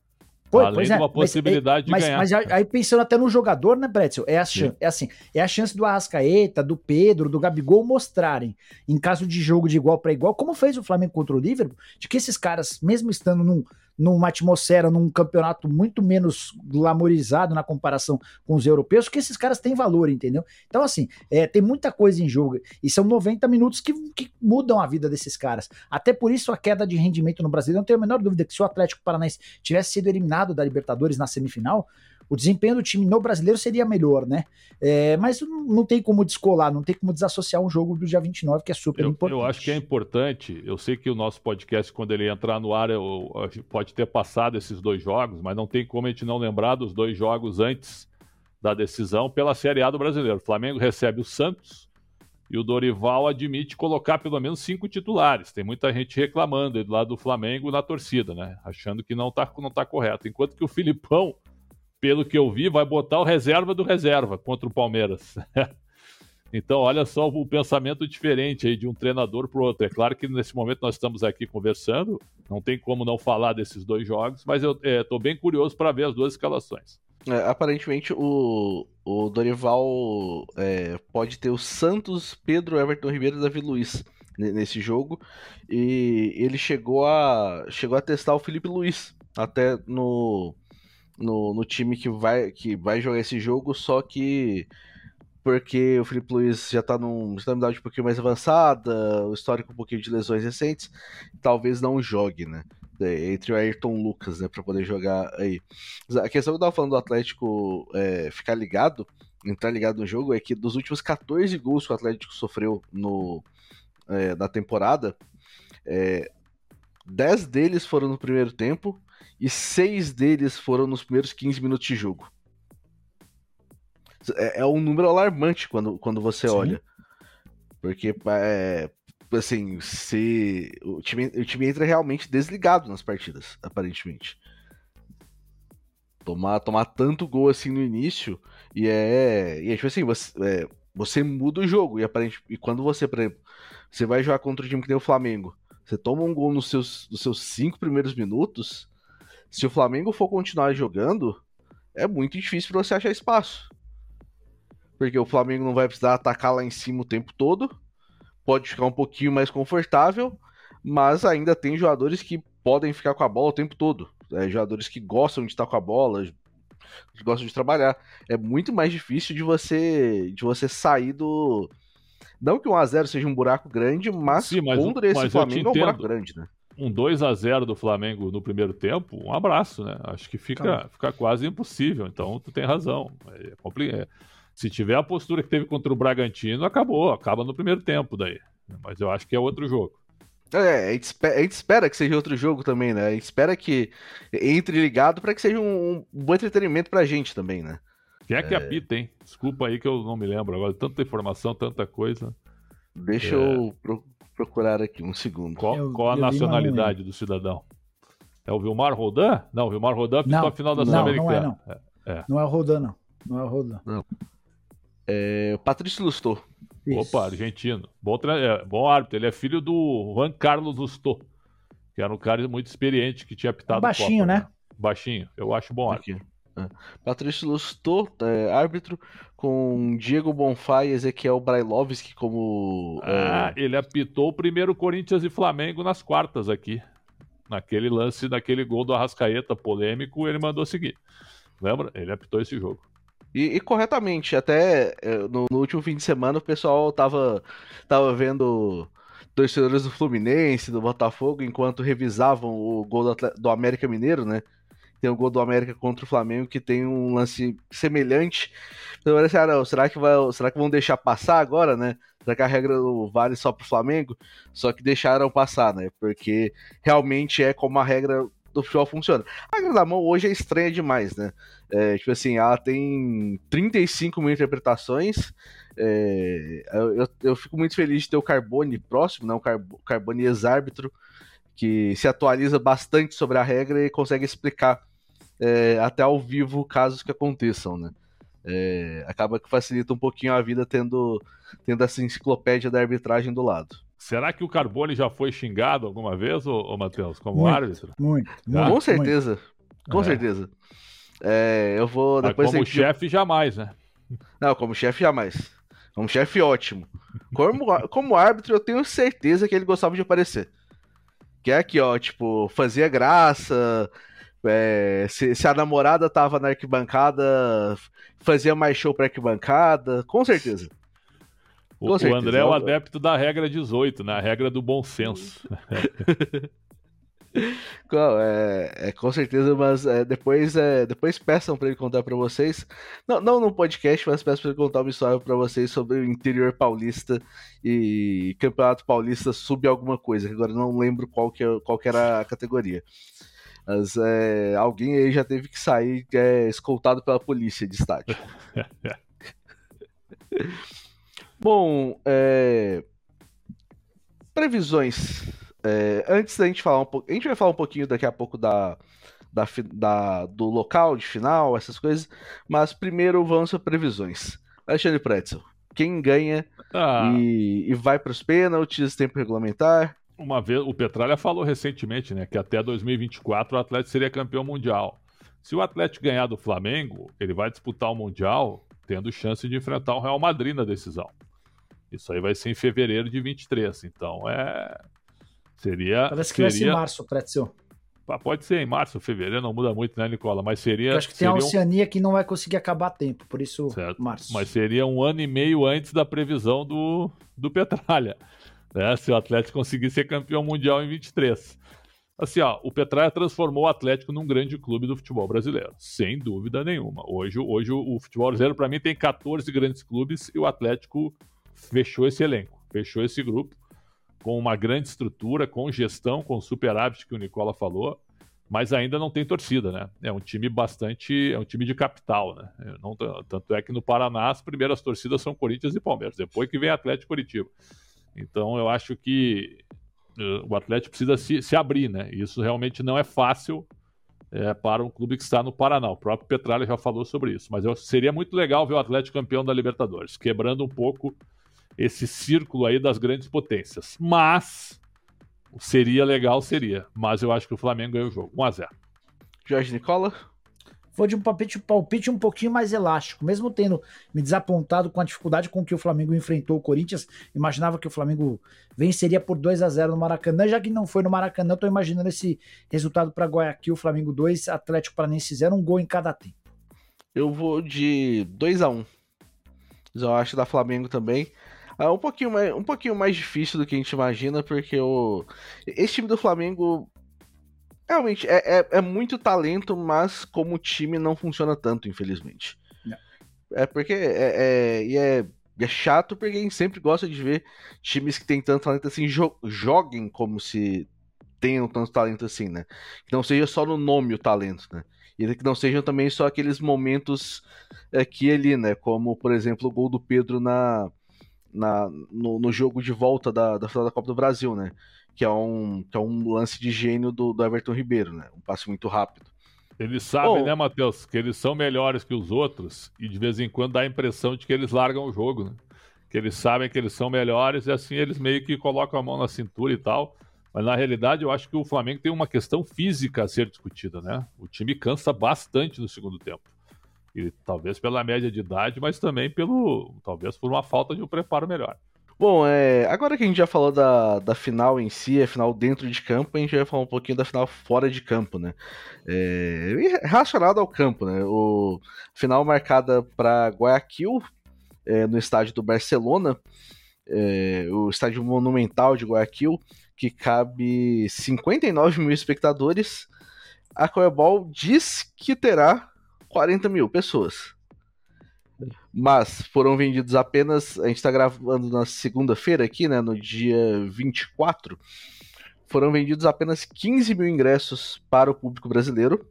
Pô, Além de é, uma possibilidade mas, de ganhar. Mas aí pensando até no jogador, né, Bretzel? É, a é assim, é a chance do Arrascaeta, do Pedro, do Gabigol mostrarem, em caso de jogo de igual para igual, como fez o Flamengo contra o Liverpool, de que esses caras, mesmo estando num, numa atmosfera, num campeonato muito menos glamorizado na comparação com os europeus, que esses caras têm valor, entendeu? Então, assim, é, tem muita coisa em jogo. E são 90 minutos que, que mudam a vida desses caras. Até por isso a queda de rendimento no Brasil, não tenho a menor dúvida que se o Atlético Paranaense tivesse sido eliminado da Libertadores na semifinal, o desempenho do time no brasileiro seria melhor, né? É, mas não tem como descolar, não tem como desassociar um jogo do dia 29, que é super eu, importante. Eu acho que é importante. Eu sei que o nosso podcast, quando ele entrar no ar, eu, pode ter passado esses dois jogos, mas não tem como a gente não lembrar dos dois jogos antes da decisão pela Série A do brasileiro. O Flamengo recebe o Santos e o Dorival admite colocar pelo menos cinco titulares. Tem muita gente reclamando do lado do Flamengo na torcida, né? Achando que não está não tá correto. Enquanto que o Filipão, pelo que eu vi, vai botar o reserva do reserva contra o Palmeiras. então, olha só o pensamento diferente aí de um treinador para o outro. É claro que nesse momento nós estamos aqui conversando, não tem como não falar desses dois jogos, mas eu estou é, bem curioso para ver as duas escalações. É, aparentemente o, o Dorival é, pode ter o Santos, Pedro, Everton Ribeiro e Davi Luiz nesse jogo. E ele chegou a, chegou a testar o Felipe Luiz até no, no, no time que vai, que vai jogar esse jogo, só que porque o Felipe Luiz já tá numa um pouquinho mais avançada, o histórico um pouquinho de lesões recentes, talvez não jogue, né? É, entre o Ayrton Lucas, né, para poder jogar aí. A questão que eu tava falando do Atlético é, ficar ligado, entrar ligado no jogo, é que dos últimos 14 gols que o Atlético sofreu no, é, na temporada, é, 10 deles foram no primeiro tempo e 6 deles foram nos primeiros 15 minutos de jogo. É, é um número alarmante quando, quando você Sim. olha. Porque é, assim, se o time, o time entra realmente desligado nas partidas, aparentemente. Tomar, tomar tanto gol assim no início e é, e é tipo assim, você, é, você muda o jogo e aparentemente e quando você, por exemplo, você vai jogar contra o time que tem o Flamengo, você toma um gol nos seus, nos seus cinco primeiros minutos, se o Flamengo for continuar jogando, é muito difícil para você achar espaço. Porque o Flamengo não vai precisar atacar lá em cima o tempo todo pode ficar um pouquinho mais confortável, mas ainda tem jogadores que podem ficar com a bola o tempo todo. É, jogadores que gostam de estar com a bola, que gostam de trabalhar. É muito mais difícil de você de você sair do. Não que um a 0 seja um buraco grande, mas, Sim, mas contra esse mas Flamengo é um buraco grande, né? Um 2 a 0 do Flamengo no primeiro tempo, um abraço, né? Acho que fica, fica quase impossível. Então, tu tem razão. É complicado. Se tiver a postura que teve contra o Bragantino, acabou, acaba no primeiro tempo daí. Mas eu acho que é outro jogo. É, a gente, espera, a gente espera que seja outro jogo também, né? A gente espera que entre ligado para que seja um, um, bom entretenimento pra gente também, né? Quem é que é... apita, hein? Desculpa aí que eu não me lembro agora. Tanta informação, tanta coisa. Deixa é... eu procurar aqui um segundo. Qual, eu, qual a nacionalidade do cidadão? É o Vilmar Rodan? Não, o Vilmar Rodan apitou a final da Sul-Americana. Não, não é, não. É. Não é o Rodan, não. Não é o Rodan. Não. É, Patrício Lustor. Opa, argentino. Bom, é, bom árbitro. Ele é filho do Juan Carlos Lustor, que era um cara muito experiente que tinha apitado. Um baixinho, Copa, né? né? Baixinho. Eu acho bom árbitro. É. Patrício Lustor, é, árbitro, com Diego Bonfá e Ezequiel Brailovski como. É, ah, ele apitou o primeiro Corinthians e Flamengo nas quartas aqui. Naquele lance, daquele gol do Arrascaeta polêmico, ele mandou seguir. Lembra? Ele apitou esse jogo. E, e, corretamente, até é, no, no, último fim de semana o pessoal tava, tava vendo torcedores do Fluminense, do Botafogo, enquanto revisavam o gol do, do América Mineiro, né? Tem o gol do América contra o Flamengo que tem um lance semelhante. Então, assim, ah, não, será que, vai, será que vão deixar passar agora, né? Será que a regra vale só pro Flamengo? Só que deixaram passar, né? Porque realmente é como a regra do futebol funciona. A regra da mão hoje é estranha demais, né? É, tipo assim, ela tem 35 mil interpretações. É, eu, eu fico muito feliz de ter o Carbone próximo, né? O Carbone ex-árbitro, que se atualiza bastante sobre a regra e consegue explicar é, até ao vivo casos que aconteçam, né? É, acaba que facilita um pouquinho a vida tendo, tendo essa enciclopédia da arbitragem do lado. Será que o Carbone já foi xingado alguma vez, ô, ô Matheus, como muito, árbitro? Muito, muito Com certeza. Muito. Com é. certeza. É, eu vou depois. Mas como chefe, jamais, né? Não, como chefe, jamais. Como chefe, ótimo. Como, como árbitro, eu tenho certeza que ele gostava de aparecer. Que é aqui, ó, tipo, fazia graça. É, se, se, a namorada tava na arquibancada, fazia mais show pra arquibancada, com certeza. O, o André é o adepto da regra 18, né? A regra do bom senso. É, é, com certeza, mas é, depois, é, depois peçam para ele contar para vocês. Não, não no podcast, mas peçam para ele contar uma história para vocês sobre o interior paulista e campeonato paulista sub alguma coisa. Agora não lembro qual que, é, qual que era a categoria. Mas é, alguém aí já teve que sair é, escoltado pela polícia de estádio. Bom, é, previsões. É, antes da gente falar um pouco. A gente vai falar um pouquinho daqui a pouco da, da, da, do local de final, essas coisas. Mas primeiro vamos para previsões. Alexandre Pretzel, quem ganha ah. e, e vai para os pênaltis, tempo regulamentar? Uma vez, o Petralha falou recentemente, né, que até 2024 o Atlético seria campeão mundial. Se o Atlético ganhar do Flamengo, ele vai disputar o Mundial tendo chance de enfrentar o Real Madrid na decisão. Isso aí vai ser em fevereiro de 23. Então é. Seria. Parece que seria... vai ser em março, Pretzel. Pode ser em março, fevereiro, não muda muito, né, Nicola? Mas seria. Eu acho que tem a Oceania um... que não vai conseguir acabar a tempo, por isso certo. março. Mas seria um ano e meio antes da previsão do, do Petralha. Né? Se o Atlético conseguir ser campeão mundial em 23. Assim, ó, o Petralha transformou o Atlético num grande clube do futebol brasileiro, sem dúvida nenhuma. Hoje, hoje o futebol brasileiro, para mim, tem 14 grandes clubes e o Atlético fechou esse elenco, fechou esse grupo com uma grande estrutura, com gestão, com superávit que o Nicola falou, mas ainda não tem torcida, né? É um time bastante, é um time de capital, né? Não, tanto é que no Paraná as primeiras torcidas são Corinthians e Palmeiras, depois que vem Atlético Curitiba. Então eu acho que uh, o Atlético precisa se, se, abrir, né? Isso realmente não é fácil é, para um clube que está no Paraná. O próprio Petralha já falou sobre isso. Mas eu, seria muito legal ver o Atlético campeão da Libertadores, quebrando um pouco esse círculo aí das grandes potências. Mas seria legal, seria. Mas eu acho que o Flamengo ganhou o jogo. 1x0. Jorge Nicola? Foi de um palpite, palpite um pouquinho mais elástico. Mesmo tendo me desapontado com a dificuldade com que o Flamengo enfrentou o Corinthians, imaginava que o Flamengo venceria por 2 a 0 no Maracanã. Já que não foi no Maracanã, tô imaginando esse resultado para Guayaquil, Flamengo 2, Atlético Paranense 0, um gol em cada tempo. Eu vou de 2 a 1 Eu acho da Flamengo também. É um pouquinho mais, um pouquinho mais difícil do que a gente imagina, porque o esse time do Flamengo realmente é, é, é muito talento, mas como time não funciona tanto, infelizmente. Não. É porque é, é, e é, é chato porque a gente sempre gosta de ver times que têm tanto talento assim jo joguem como se tenham tanto talento assim, né? Que não seja só no nome o talento, né? E que não sejam também só aqueles momentos aqui é, ali, né? Como, por exemplo, o gol do Pedro na, na, no, no, jogo de volta da, da final da Copa do Brasil, né? Que é um, que é um lance de gênio do, do Everton Ribeiro, né? Um passe muito rápido. Eles sabem, né, Matheus, que eles são melhores que os outros e de vez em quando dá a impressão de que eles largam o jogo, né? Que eles sabem que eles são melhores e assim eles meio que colocam a mão na cintura e tal. Mas na realidade eu acho que o Flamengo tem uma questão física a ser discutida, né? O time cansa bastante no segundo tempo. E talvez pela média de idade, mas também pelo. talvez por uma falta de um preparo melhor. Bom, é, agora que a gente já falou da, da final em si, a final dentro de campo, a gente vai falar um pouquinho da final fora de campo, né? É, relacionado ao campo, né? O final marcada para Guayaquil, é, no estádio do Barcelona, é, o estádio monumental de Guayaquil, que cabe 59 mil espectadores. A Coebol diz que terá 40 mil pessoas. Mas foram vendidos apenas. A gente está gravando na segunda-feira aqui, né? No dia 24. Foram vendidos apenas 15 mil ingressos para o público brasileiro,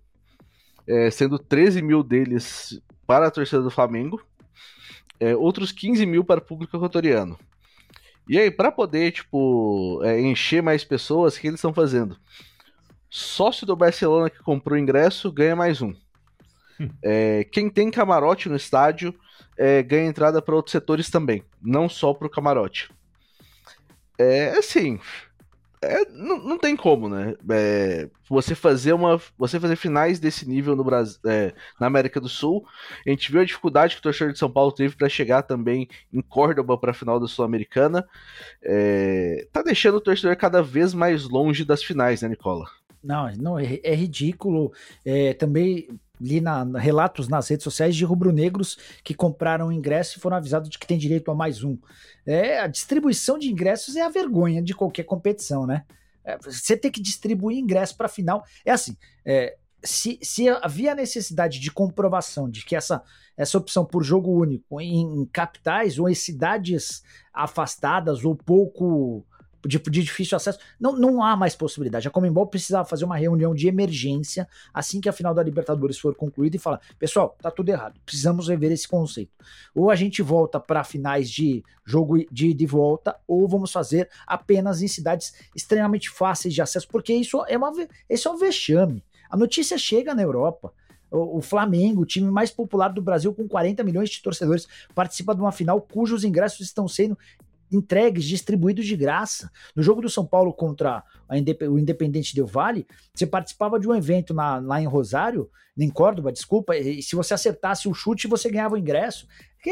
é, sendo 13 mil deles para a torcida do Flamengo, é, outros 15 mil para o público equatoriano. E aí, para poder, tipo, é, encher mais pessoas, o que eles estão fazendo? Sócio do Barcelona que comprou o ingresso ganha mais um. É, quem tem camarote no estádio é, ganha entrada para outros setores também, não só para o camarote. É assim, é, não, tem como, né? É, você fazer uma, você fazer finais desse nível no Brasil, é, na América do Sul, a gente viu a dificuldade que o torcedor de São Paulo teve para chegar também em Córdoba para a final da Sul-Americana. É, tá deixando o torcedor cada vez mais longe das finais, né, Nicola? Não, não é, é ridículo. É, também li na, na, relatos nas redes sociais de rubro-negros que compraram ingresso e foram avisados de que tem direito a mais um. É, a distribuição de ingressos é a vergonha de qualquer competição, né? É, você tem que distribuir ingresso para final. É assim, é, se, se, havia necessidade de comprovação de que essa, essa opção por jogo único em, em capitais ou em cidades afastadas ou pouco de, de, difícil acesso, não, não há mais possibilidade. A Comembol precisava fazer uma reunião de emergência assim que a final da Libertadores for concluída e falar: pessoal, tá tudo errado, precisamos rever esse conceito. Ou a gente volta para finais de jogo de, de volta, ou vamos fazer apenas em cidades extremamente fáceis de acesso, porque isso é, uma, isso é um vexame. A notícia chega na Europa. O, Flamengo, o time mais popular do Brasil, com 40 milhões de torcedores, participa de uma final cujos ingressos estão sendo entregues, distribuídos de graça. No jogo do São Paulo contra Indep o Independente Del Vale, você participava de um evento na, lá em Rosário, em Córdoba, desculpa, e se você acertasse o chute, você ganhava o ingresso. Que,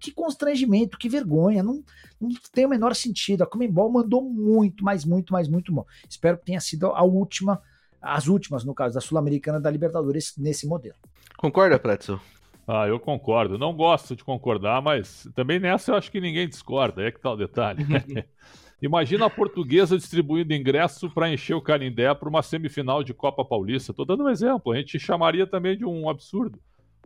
que constrangimento, que vergonha, não, não tem o menor sentido. A Comembol mandou muito, mas muito, mas muito bom. Espero que tenha sido a última, as últimas, no caso, da Sul-Americana da Libertadores nesse modelo. Concorda, Pretzel? Ah, eu concordo. Não gosto de concordar, mas também nessa eu acho que ninguém discorda. É que tá o detalhe. Imagina a portuguesa distribuindo ingresso para encher o Canindé para uma semifinal de Copa Paulista. Estou dando um exemplo. A gente chamaria também de um absurdo.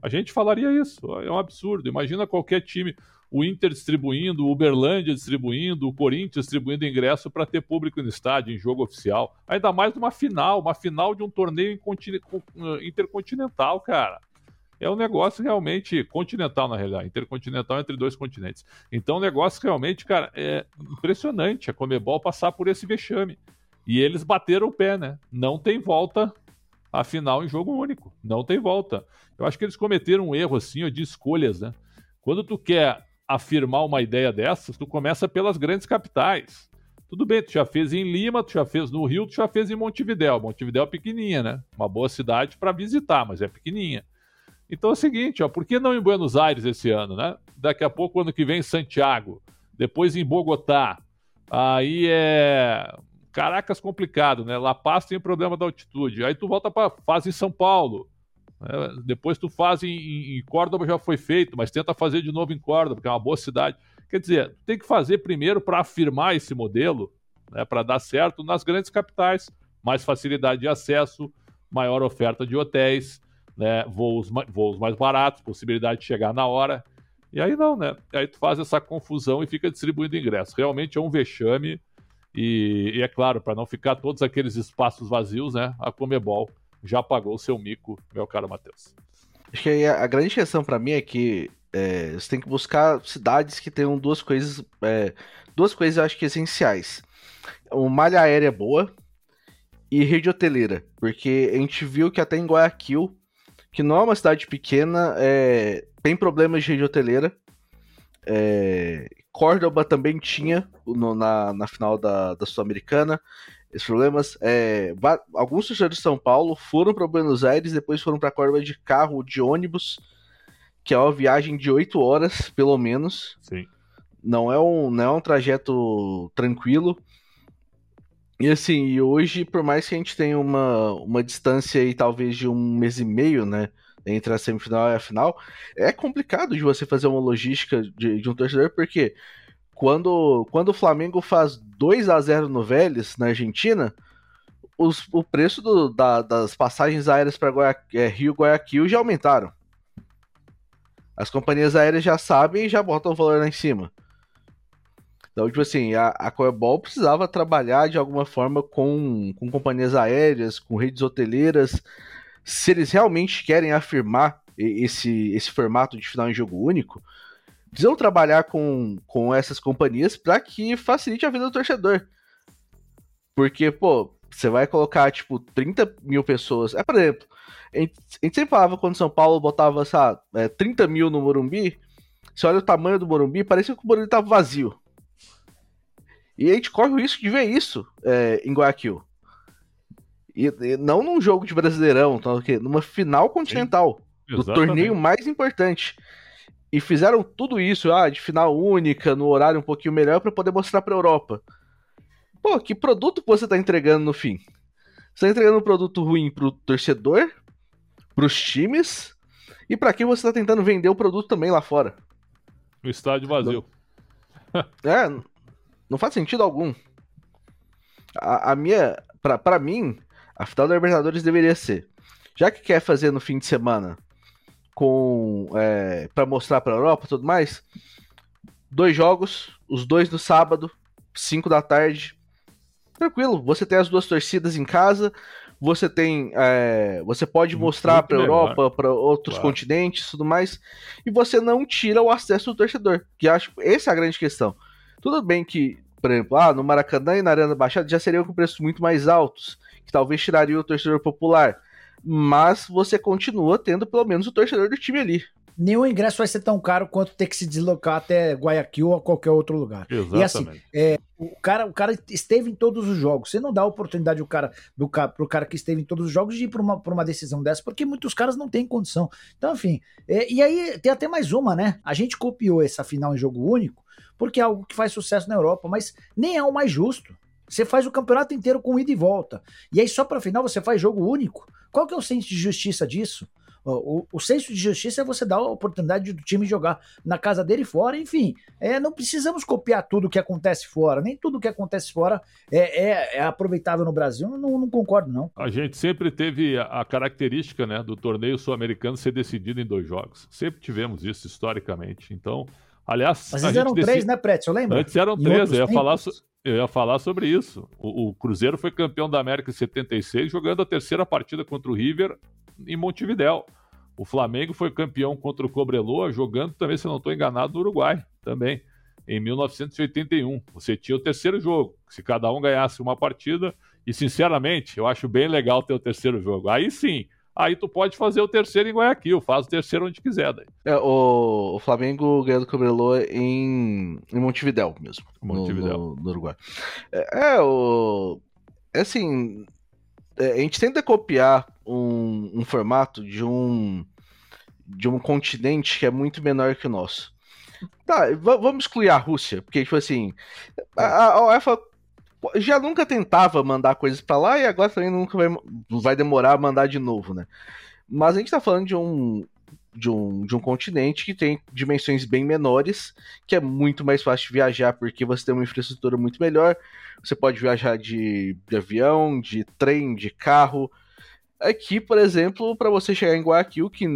A gente falaria isso. É um absurdo. Imagina qualquer time, o Inter distribuindo, o Uberlândia distribuindo, o Corinthians distribuindo ingresso para ter público no estádio, em jogo oficial. Ainda mais numa final, uma final de um torneio intercontinental, cara é um negócio realmente continental, na realidade, intercontinental entre dois continentes. Então, o negócio realmente, cara, é impressionante a Comebol passar por esse vexame. E eles bateram o pé, né? Não tem volta a final em jogo único. Não tem volta. Eu acho que eles cometeram um erro, assim, de escolhas, né? Quando tu quer afirmar uma ideia dessas, tu começa pelas grandes capitais. Tudo bem, tu já fez em Lima, tu já fez no Rio, tu já fez em Montevidéu. Montevidéu é pequenininha, né? Uma boa cidade para visitar, mas é pequenininha. Então é o seguinte, ó, por que não em Buenos Aires esse ano, né? Daqui a pouco, ano que vem, Santiago. Depois em Bogotá. Aí é. Caracas complicado, né? La Paz tem problema da altitude. Aí tu volta para faz em São Paulo. Né? Depois tu faz em, em, Córdoba já foi feito, mas tenta fazer de novo em Córdoba, porque é uma boa cidade. Quer dizer, tem que fazer primeiro para afirmar esse modelo, né, para dar certo nas grandes capitais, mais facilidade de acesso, maior oferta de hotéis, né, voos, voos mais baratos, possibilidade de chegar na hora. E aí não, né? Aí tu faz essa confusão e fica distribuindo ingressos. Realmente é um vexame. E, e é claro, para não ficar todos aqueles espaços vazios, né? A Comebol já pagou o seu mico, meu caro Matheus. Acho que a, a grande questão para mim é que é, você tem que buscar cidades que tenham duas coisas. É, duas coisas eu acho que essenciais. Uma malha aérea boa e rede hoteleira. Porque a gente viu que até em Guayaquil que não é uma cidade pequena, é, tem problemas de rede hoteleira. É, Córdoba também tinha no, na, na final da, da Sul-Americana esses problemas. É, alguns torcedores de São Paulo foram para Buenos Aires, depois foram para Córdoba de carro de ônibus, que é uma viagem de 8 horas, pelo menos. Sim. Não é um, não é um trajeto tranquilo. E assim, hoje, por mais que a gente tenha uma, uma distância aí, talvez de um mês e meio, né? Entre a semifinal e a final, é complicado de você fazer uma logística de, de um torcedor, porque quando, quando o Flamengo faz 2 a 0 no Vélez, na Argentina, os, o preço do, da, das passagens aéreas para Guaya, é, Rio Guayaquil já aumentaram. As companhias aéreas já sabem e já botam o valor lá em cima. Então, tipo assim, a, a Coebol precisava trabalhar de alguma forma com, com companhias aéreas, com redes hoteleiras. Se eles realmente querem afirmar esse, esse formato de final em jogo único, precisam trabalhar com, com essas companhias para que facilite a vida do torcedor. Porque, pô, você vai colocar, tipo, 30 mil pessoas. É, por exemplo, a gente, a gente sempre falava quando São Paulo botava, sabe, é, 30 mil no Morumbi. Você olha o tamanho do Morumbi, parecia que o Morumbi tava vazio. E a gente corre o risco de ver isso é, em Guayaquil. E, e, não num jogo de brasileirão, tá, numa final continental. Sim, do torneio mais importante. E fizeram tudo isso, ah, de final única, no horário um pouquinho melhor, para poder mostrar pra Europa. Pô, que produto você tá entregando no fim? Você tá entregando um produto ruim pro torcedor, pros times, e para quem você tá tentando vender o produto também lá fora? O estádio vazio. É, não faz sentido algum. A, a minha, para mim, a final da Libertadores deveria ser, já que quer fazer no fim de semana com é, para mostrar para a Europa e tudo mais, dois jogos, os dois no sábado, 5 da tarde. Tranquilo, você tem as duas torcidas em casa, você tem. É, você pode mostrar para a Europa, para outros claro. continentes tudo mais, e você não tira o acesso do torcedor. Que acho essa é a grande questão. Tudo bem que, por exemplo, ah, no Maracanã e na Arena Baixada já seriam com preços muito mais altos, que talvez tiraria o torcedor popular. Mas você continua tendo pelo menos o torcedor do time ali nenhum ingresso vai ser tão caro quanto ter que se deslocar até Guayaquil ou qualquer outro lugar. Exatamente. E assim, é, o, cara, o cara esteve em todos os jogos. Você não dá a oportunidade do cara, do, pro cara que esteve em todos os jogos de ir para uma, uma decisão dessa, porque muitos caras não têm condição. Então, enfim. É, e aí tem até mais uma, né? A gente copiou essa final em jogo único, porque é algo que faz sucesso na Europa, mas nem é o mais justo. Você faz o campeonato inteiro com ida e volta. E aí só para final você faz jogo único. Qual que é o senso de justiça disso? O, o senso de justiça é você dar a oportunidade do time jogar na casa dele fora, enfim. É, não precisamos copiar tudo o que acontece fora, nem tudo que acontece fora é, é, é aproveitável no Brasil. Não, não, concordo, não. A gente sempre teve a, característica né, do torneio sul-americano ser decidido em dois jogos. Sempre tivemos isso historicamente. Então, aliás. Mas eram decidi... três, né, Pretzel? Lembra? Antes eram em três, eu ia, falar so... eu ia falar sobre isso. O, o Cruzeiro foi campeão da América em 76, jogando a terceira partida contra o River em Montevidéu. O Flamengo foi campeão contra o Cobreloa, jogando também, se não estou enganado, no Uruguai também, em 1981. Você tinha o terceiro jogo. Se cada um ganhasse uma partida, e sinceramente, eu acho bem legal ter o terceiro jogo. Aí sim, aí tu pode fazer o terceiro em Guayaquil, faz o terceiro onde quiser. Daí. É, o, o Flamengo ganhou do Cobreloa em, em Montevidéu mesmo, Montevidéu. No, no, no Uruguai. É, é, o, é assim, é, a gente tenta copiar um, um, formato de um de um continente que é muito menor que o nosso. Tá, vamos excluir a Rússia, porque, tipo assim, a, a UEFA já nunca tentava mandar coisas para lá e agora também nunca vai, vai demorar a mandar de novo, né? Mas a gente tá falando de um, de um, de um continente que tem dimensões bem menores, que é muito mais fácil de viajar porque você tem uma infraestrutura muito melhor. Você pode viajar de, de avião, de trem, de carro. Aqui, por exemplo, para você chegar em Guayaquil, que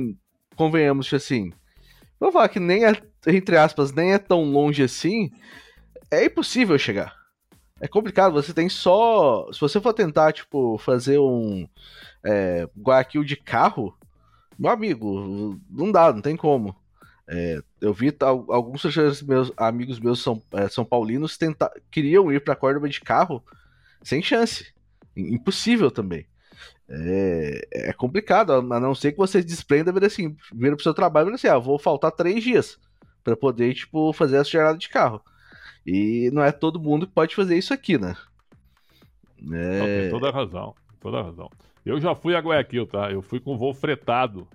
convenhamos que assim, vou falar que nem é, entre aspas, nem é tão longe assim, é impossível chegar. É complicado, você tem só. Se você for tentar, tipo, fazer um é, Guayaquil de carro, meu amigo, não dá, não tem como. É, eu vi alguns meus amigos meus são, é, são paulinos tentar, queriam ir para Córdoba de carro sem chance. Impossível também. É, é complicado, a não ser que você desprenda, vira assim, vira pro seu trabalho e assim, ah, vou faltar três dias para poder, tipo, fazer essa jornada de carro. E não é todo mundo que pode fazer isso aqui, né? É... Tem toda a razão, toda a razão. Eu já fui a Guayaquil, tá? Eu fui com voo fretado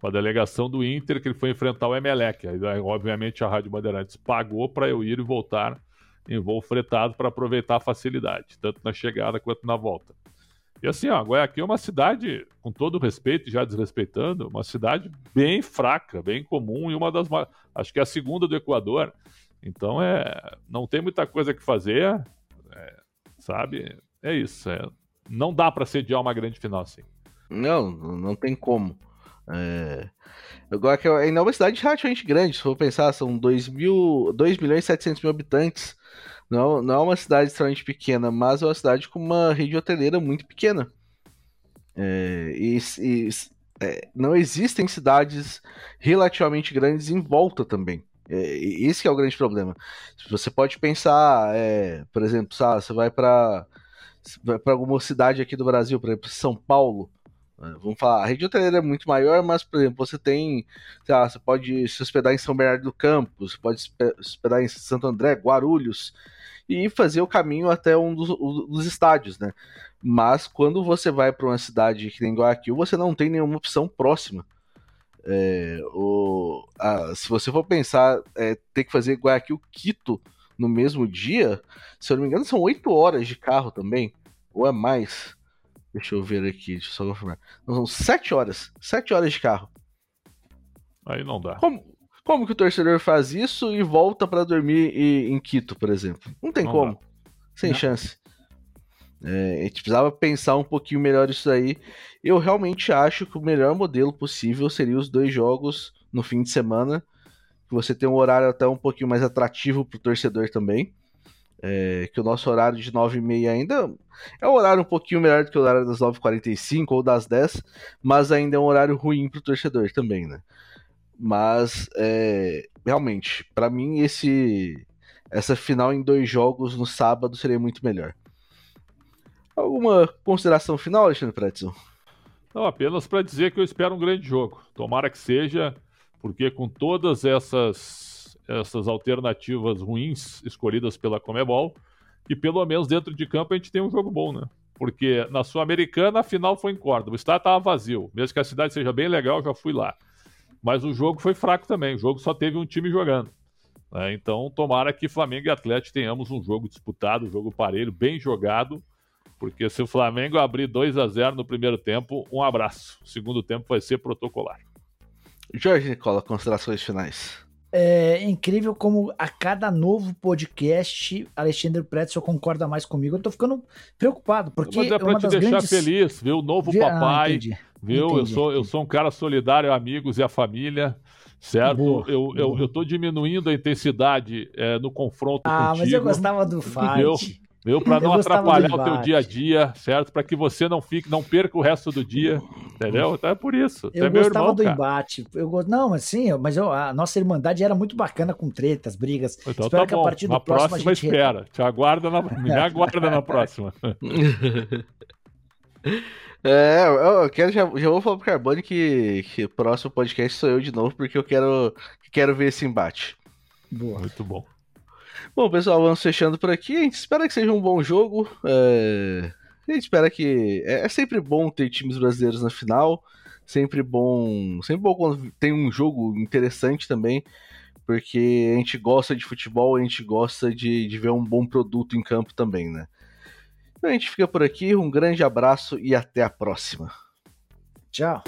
com a delegação do Inter, que ele foi enfrentar o Emelec. Aí, obviamente, a Rádio Bandeirantes pagou para eu ir e voltar em voo fretado para aproveitar a facilidade, tanto na chegada quanto na volta. E assim, ó, Guayaquil é uma cidade, com todo respeito, já desrespeitando, uma cidade bem fraca, bem comum e uma das acho que é a segunda do Equador. Então é, não tem muita coisa que fazer, é, sabe? É isso. É, não dá para sediar uma grande final assim. Não, não tem como. É... Agora que ainda é uma cidade relativamente grande, se for pensar, são 2, mil, 2 milhões e 700 mil habitantes. Não, não é uma cidade extremamente pequena, mas é uma cidade com uma rede hoteleira muito pequena. É, e, e é, não existem cidades relativamente grandes em volta também. É, esse é o grande problema. Você pode pensar, é, por exemplo, sabe, você vai para para alguma cidade aqui do Brasil, por exemplo, São Paulo. Né, vamos falar, a rede hoteleira é muito maior, mas, por exemplo, você tem. Lá, você pode se hospedar em São Bernardo do Campo, você pode se hospedar em Santo André, Guarulhos, e fazer o caminho até um dos, dos estádios, né? Mas quando você vai para uma cidade que tem Guayaquil, você não tem nenhuma opção próxima. É, o, a, se você for pensar, é, ter que fazer Guayaquil-Quito no mesmo dia, se eu não me engano, são 8 horas de carro também, ou é mais. Deixa eu ver aqui, deixa eu só confirmar. Não, são 7 horas. 7 horas de carro. Aí não dá. Como, como que o torcedor faz isso e volta para dormir em Quito, por exemplo? Não tem não como. Dá. Sem não. chance. É, a gente precisava pensar um pouquinho melhor isso aí. Eu realmente acho que o melhor modelo possível seria os dois jogos no fim de semana. Que você tem um horário até um pouquinho mais atrativo para o torcedor também. É, que o nosso horário de 9h30 ainda é um horário um pouquinho melhor do que o horário das 9h45 ou das 10 mas ainda é um horário ruim para o torcedor também, né? Mas é, realmente, para mim, esse essa final em dois jogos no sábado seria muito melhor. Alguma consideração final, Alexandre Pretzel? Não, apenas para dizer que eu espero um grande jogo. Tomara que seja, porque com todas essas, essas alternativas ruins escolhidas pela Comebol, que pelo menos dentro de campo a gente tem um jogo bom, né? Porque na Sul-Americana a final foi em Córdoba, o estádio estava vazio. Mesmo que a cidade seja bem legal, já fui lá. Mas o jogo foi fraco também, o jogo só teve um time jogando. Né? Então, tomara que Flamengo e Atlético tenhamos um jogo disputado, um jogo parelho, bem jogado, porque se o Flamengo abrir 2 a 0 no primeiro tempo, um abraço. O segundo tempo vai ser protocolar. Jorge Nicola, considerações finais. É incrível como a cada novo podcast, Alexandre Pretzel concorda mais comigo. Eu tô ficando preocupado, porque. Mas é pra uma te das deixar grandes... feliz, viu? Novo Ah, papai, entendi. viu? Entendi, eu, sou, eu sou um cara solidário, amigos e a família, certo? Boa, eu, eu, boa. eu tô diminuindo a intensidade é, no confronto Ah, contigo. mas eu gostava do fight. Viu? Para não atrapalhar o teu dia a dia, certo? Para que você não fique, não perca o resto do dia, entendeu? Então é por isso. Você Eu é meu gostava irmão, do cara. embate. Eu go... Não, mas sim, mas eu- a nossa irmandade era muito bacana com tretas, brigas. Então Espero tá que a partir do Na próximo próxima a gente espera. Te aguarda na, me aguarda na próxima. É, eu eu quero, já, já vou falar pro Carbone que, que o próximo podcast sou eu de novo, porque eu quero, quero ver esse embate. Boa. Muito bom. Bom, pessoal, vamos fechando por aqui. A gente espera que seja um bom jogo. é, A gente espera que. É é sempre bom ter times brasileiros na final. Sempre bom. Sempre bom quando tem um jogo interessante também. Porque a gente gosta de futebol, a gente gosta de, de ver um bom produto em campo também, né? Então a gente fica por aqui. Um grande abraço e até a próxima. Tchau.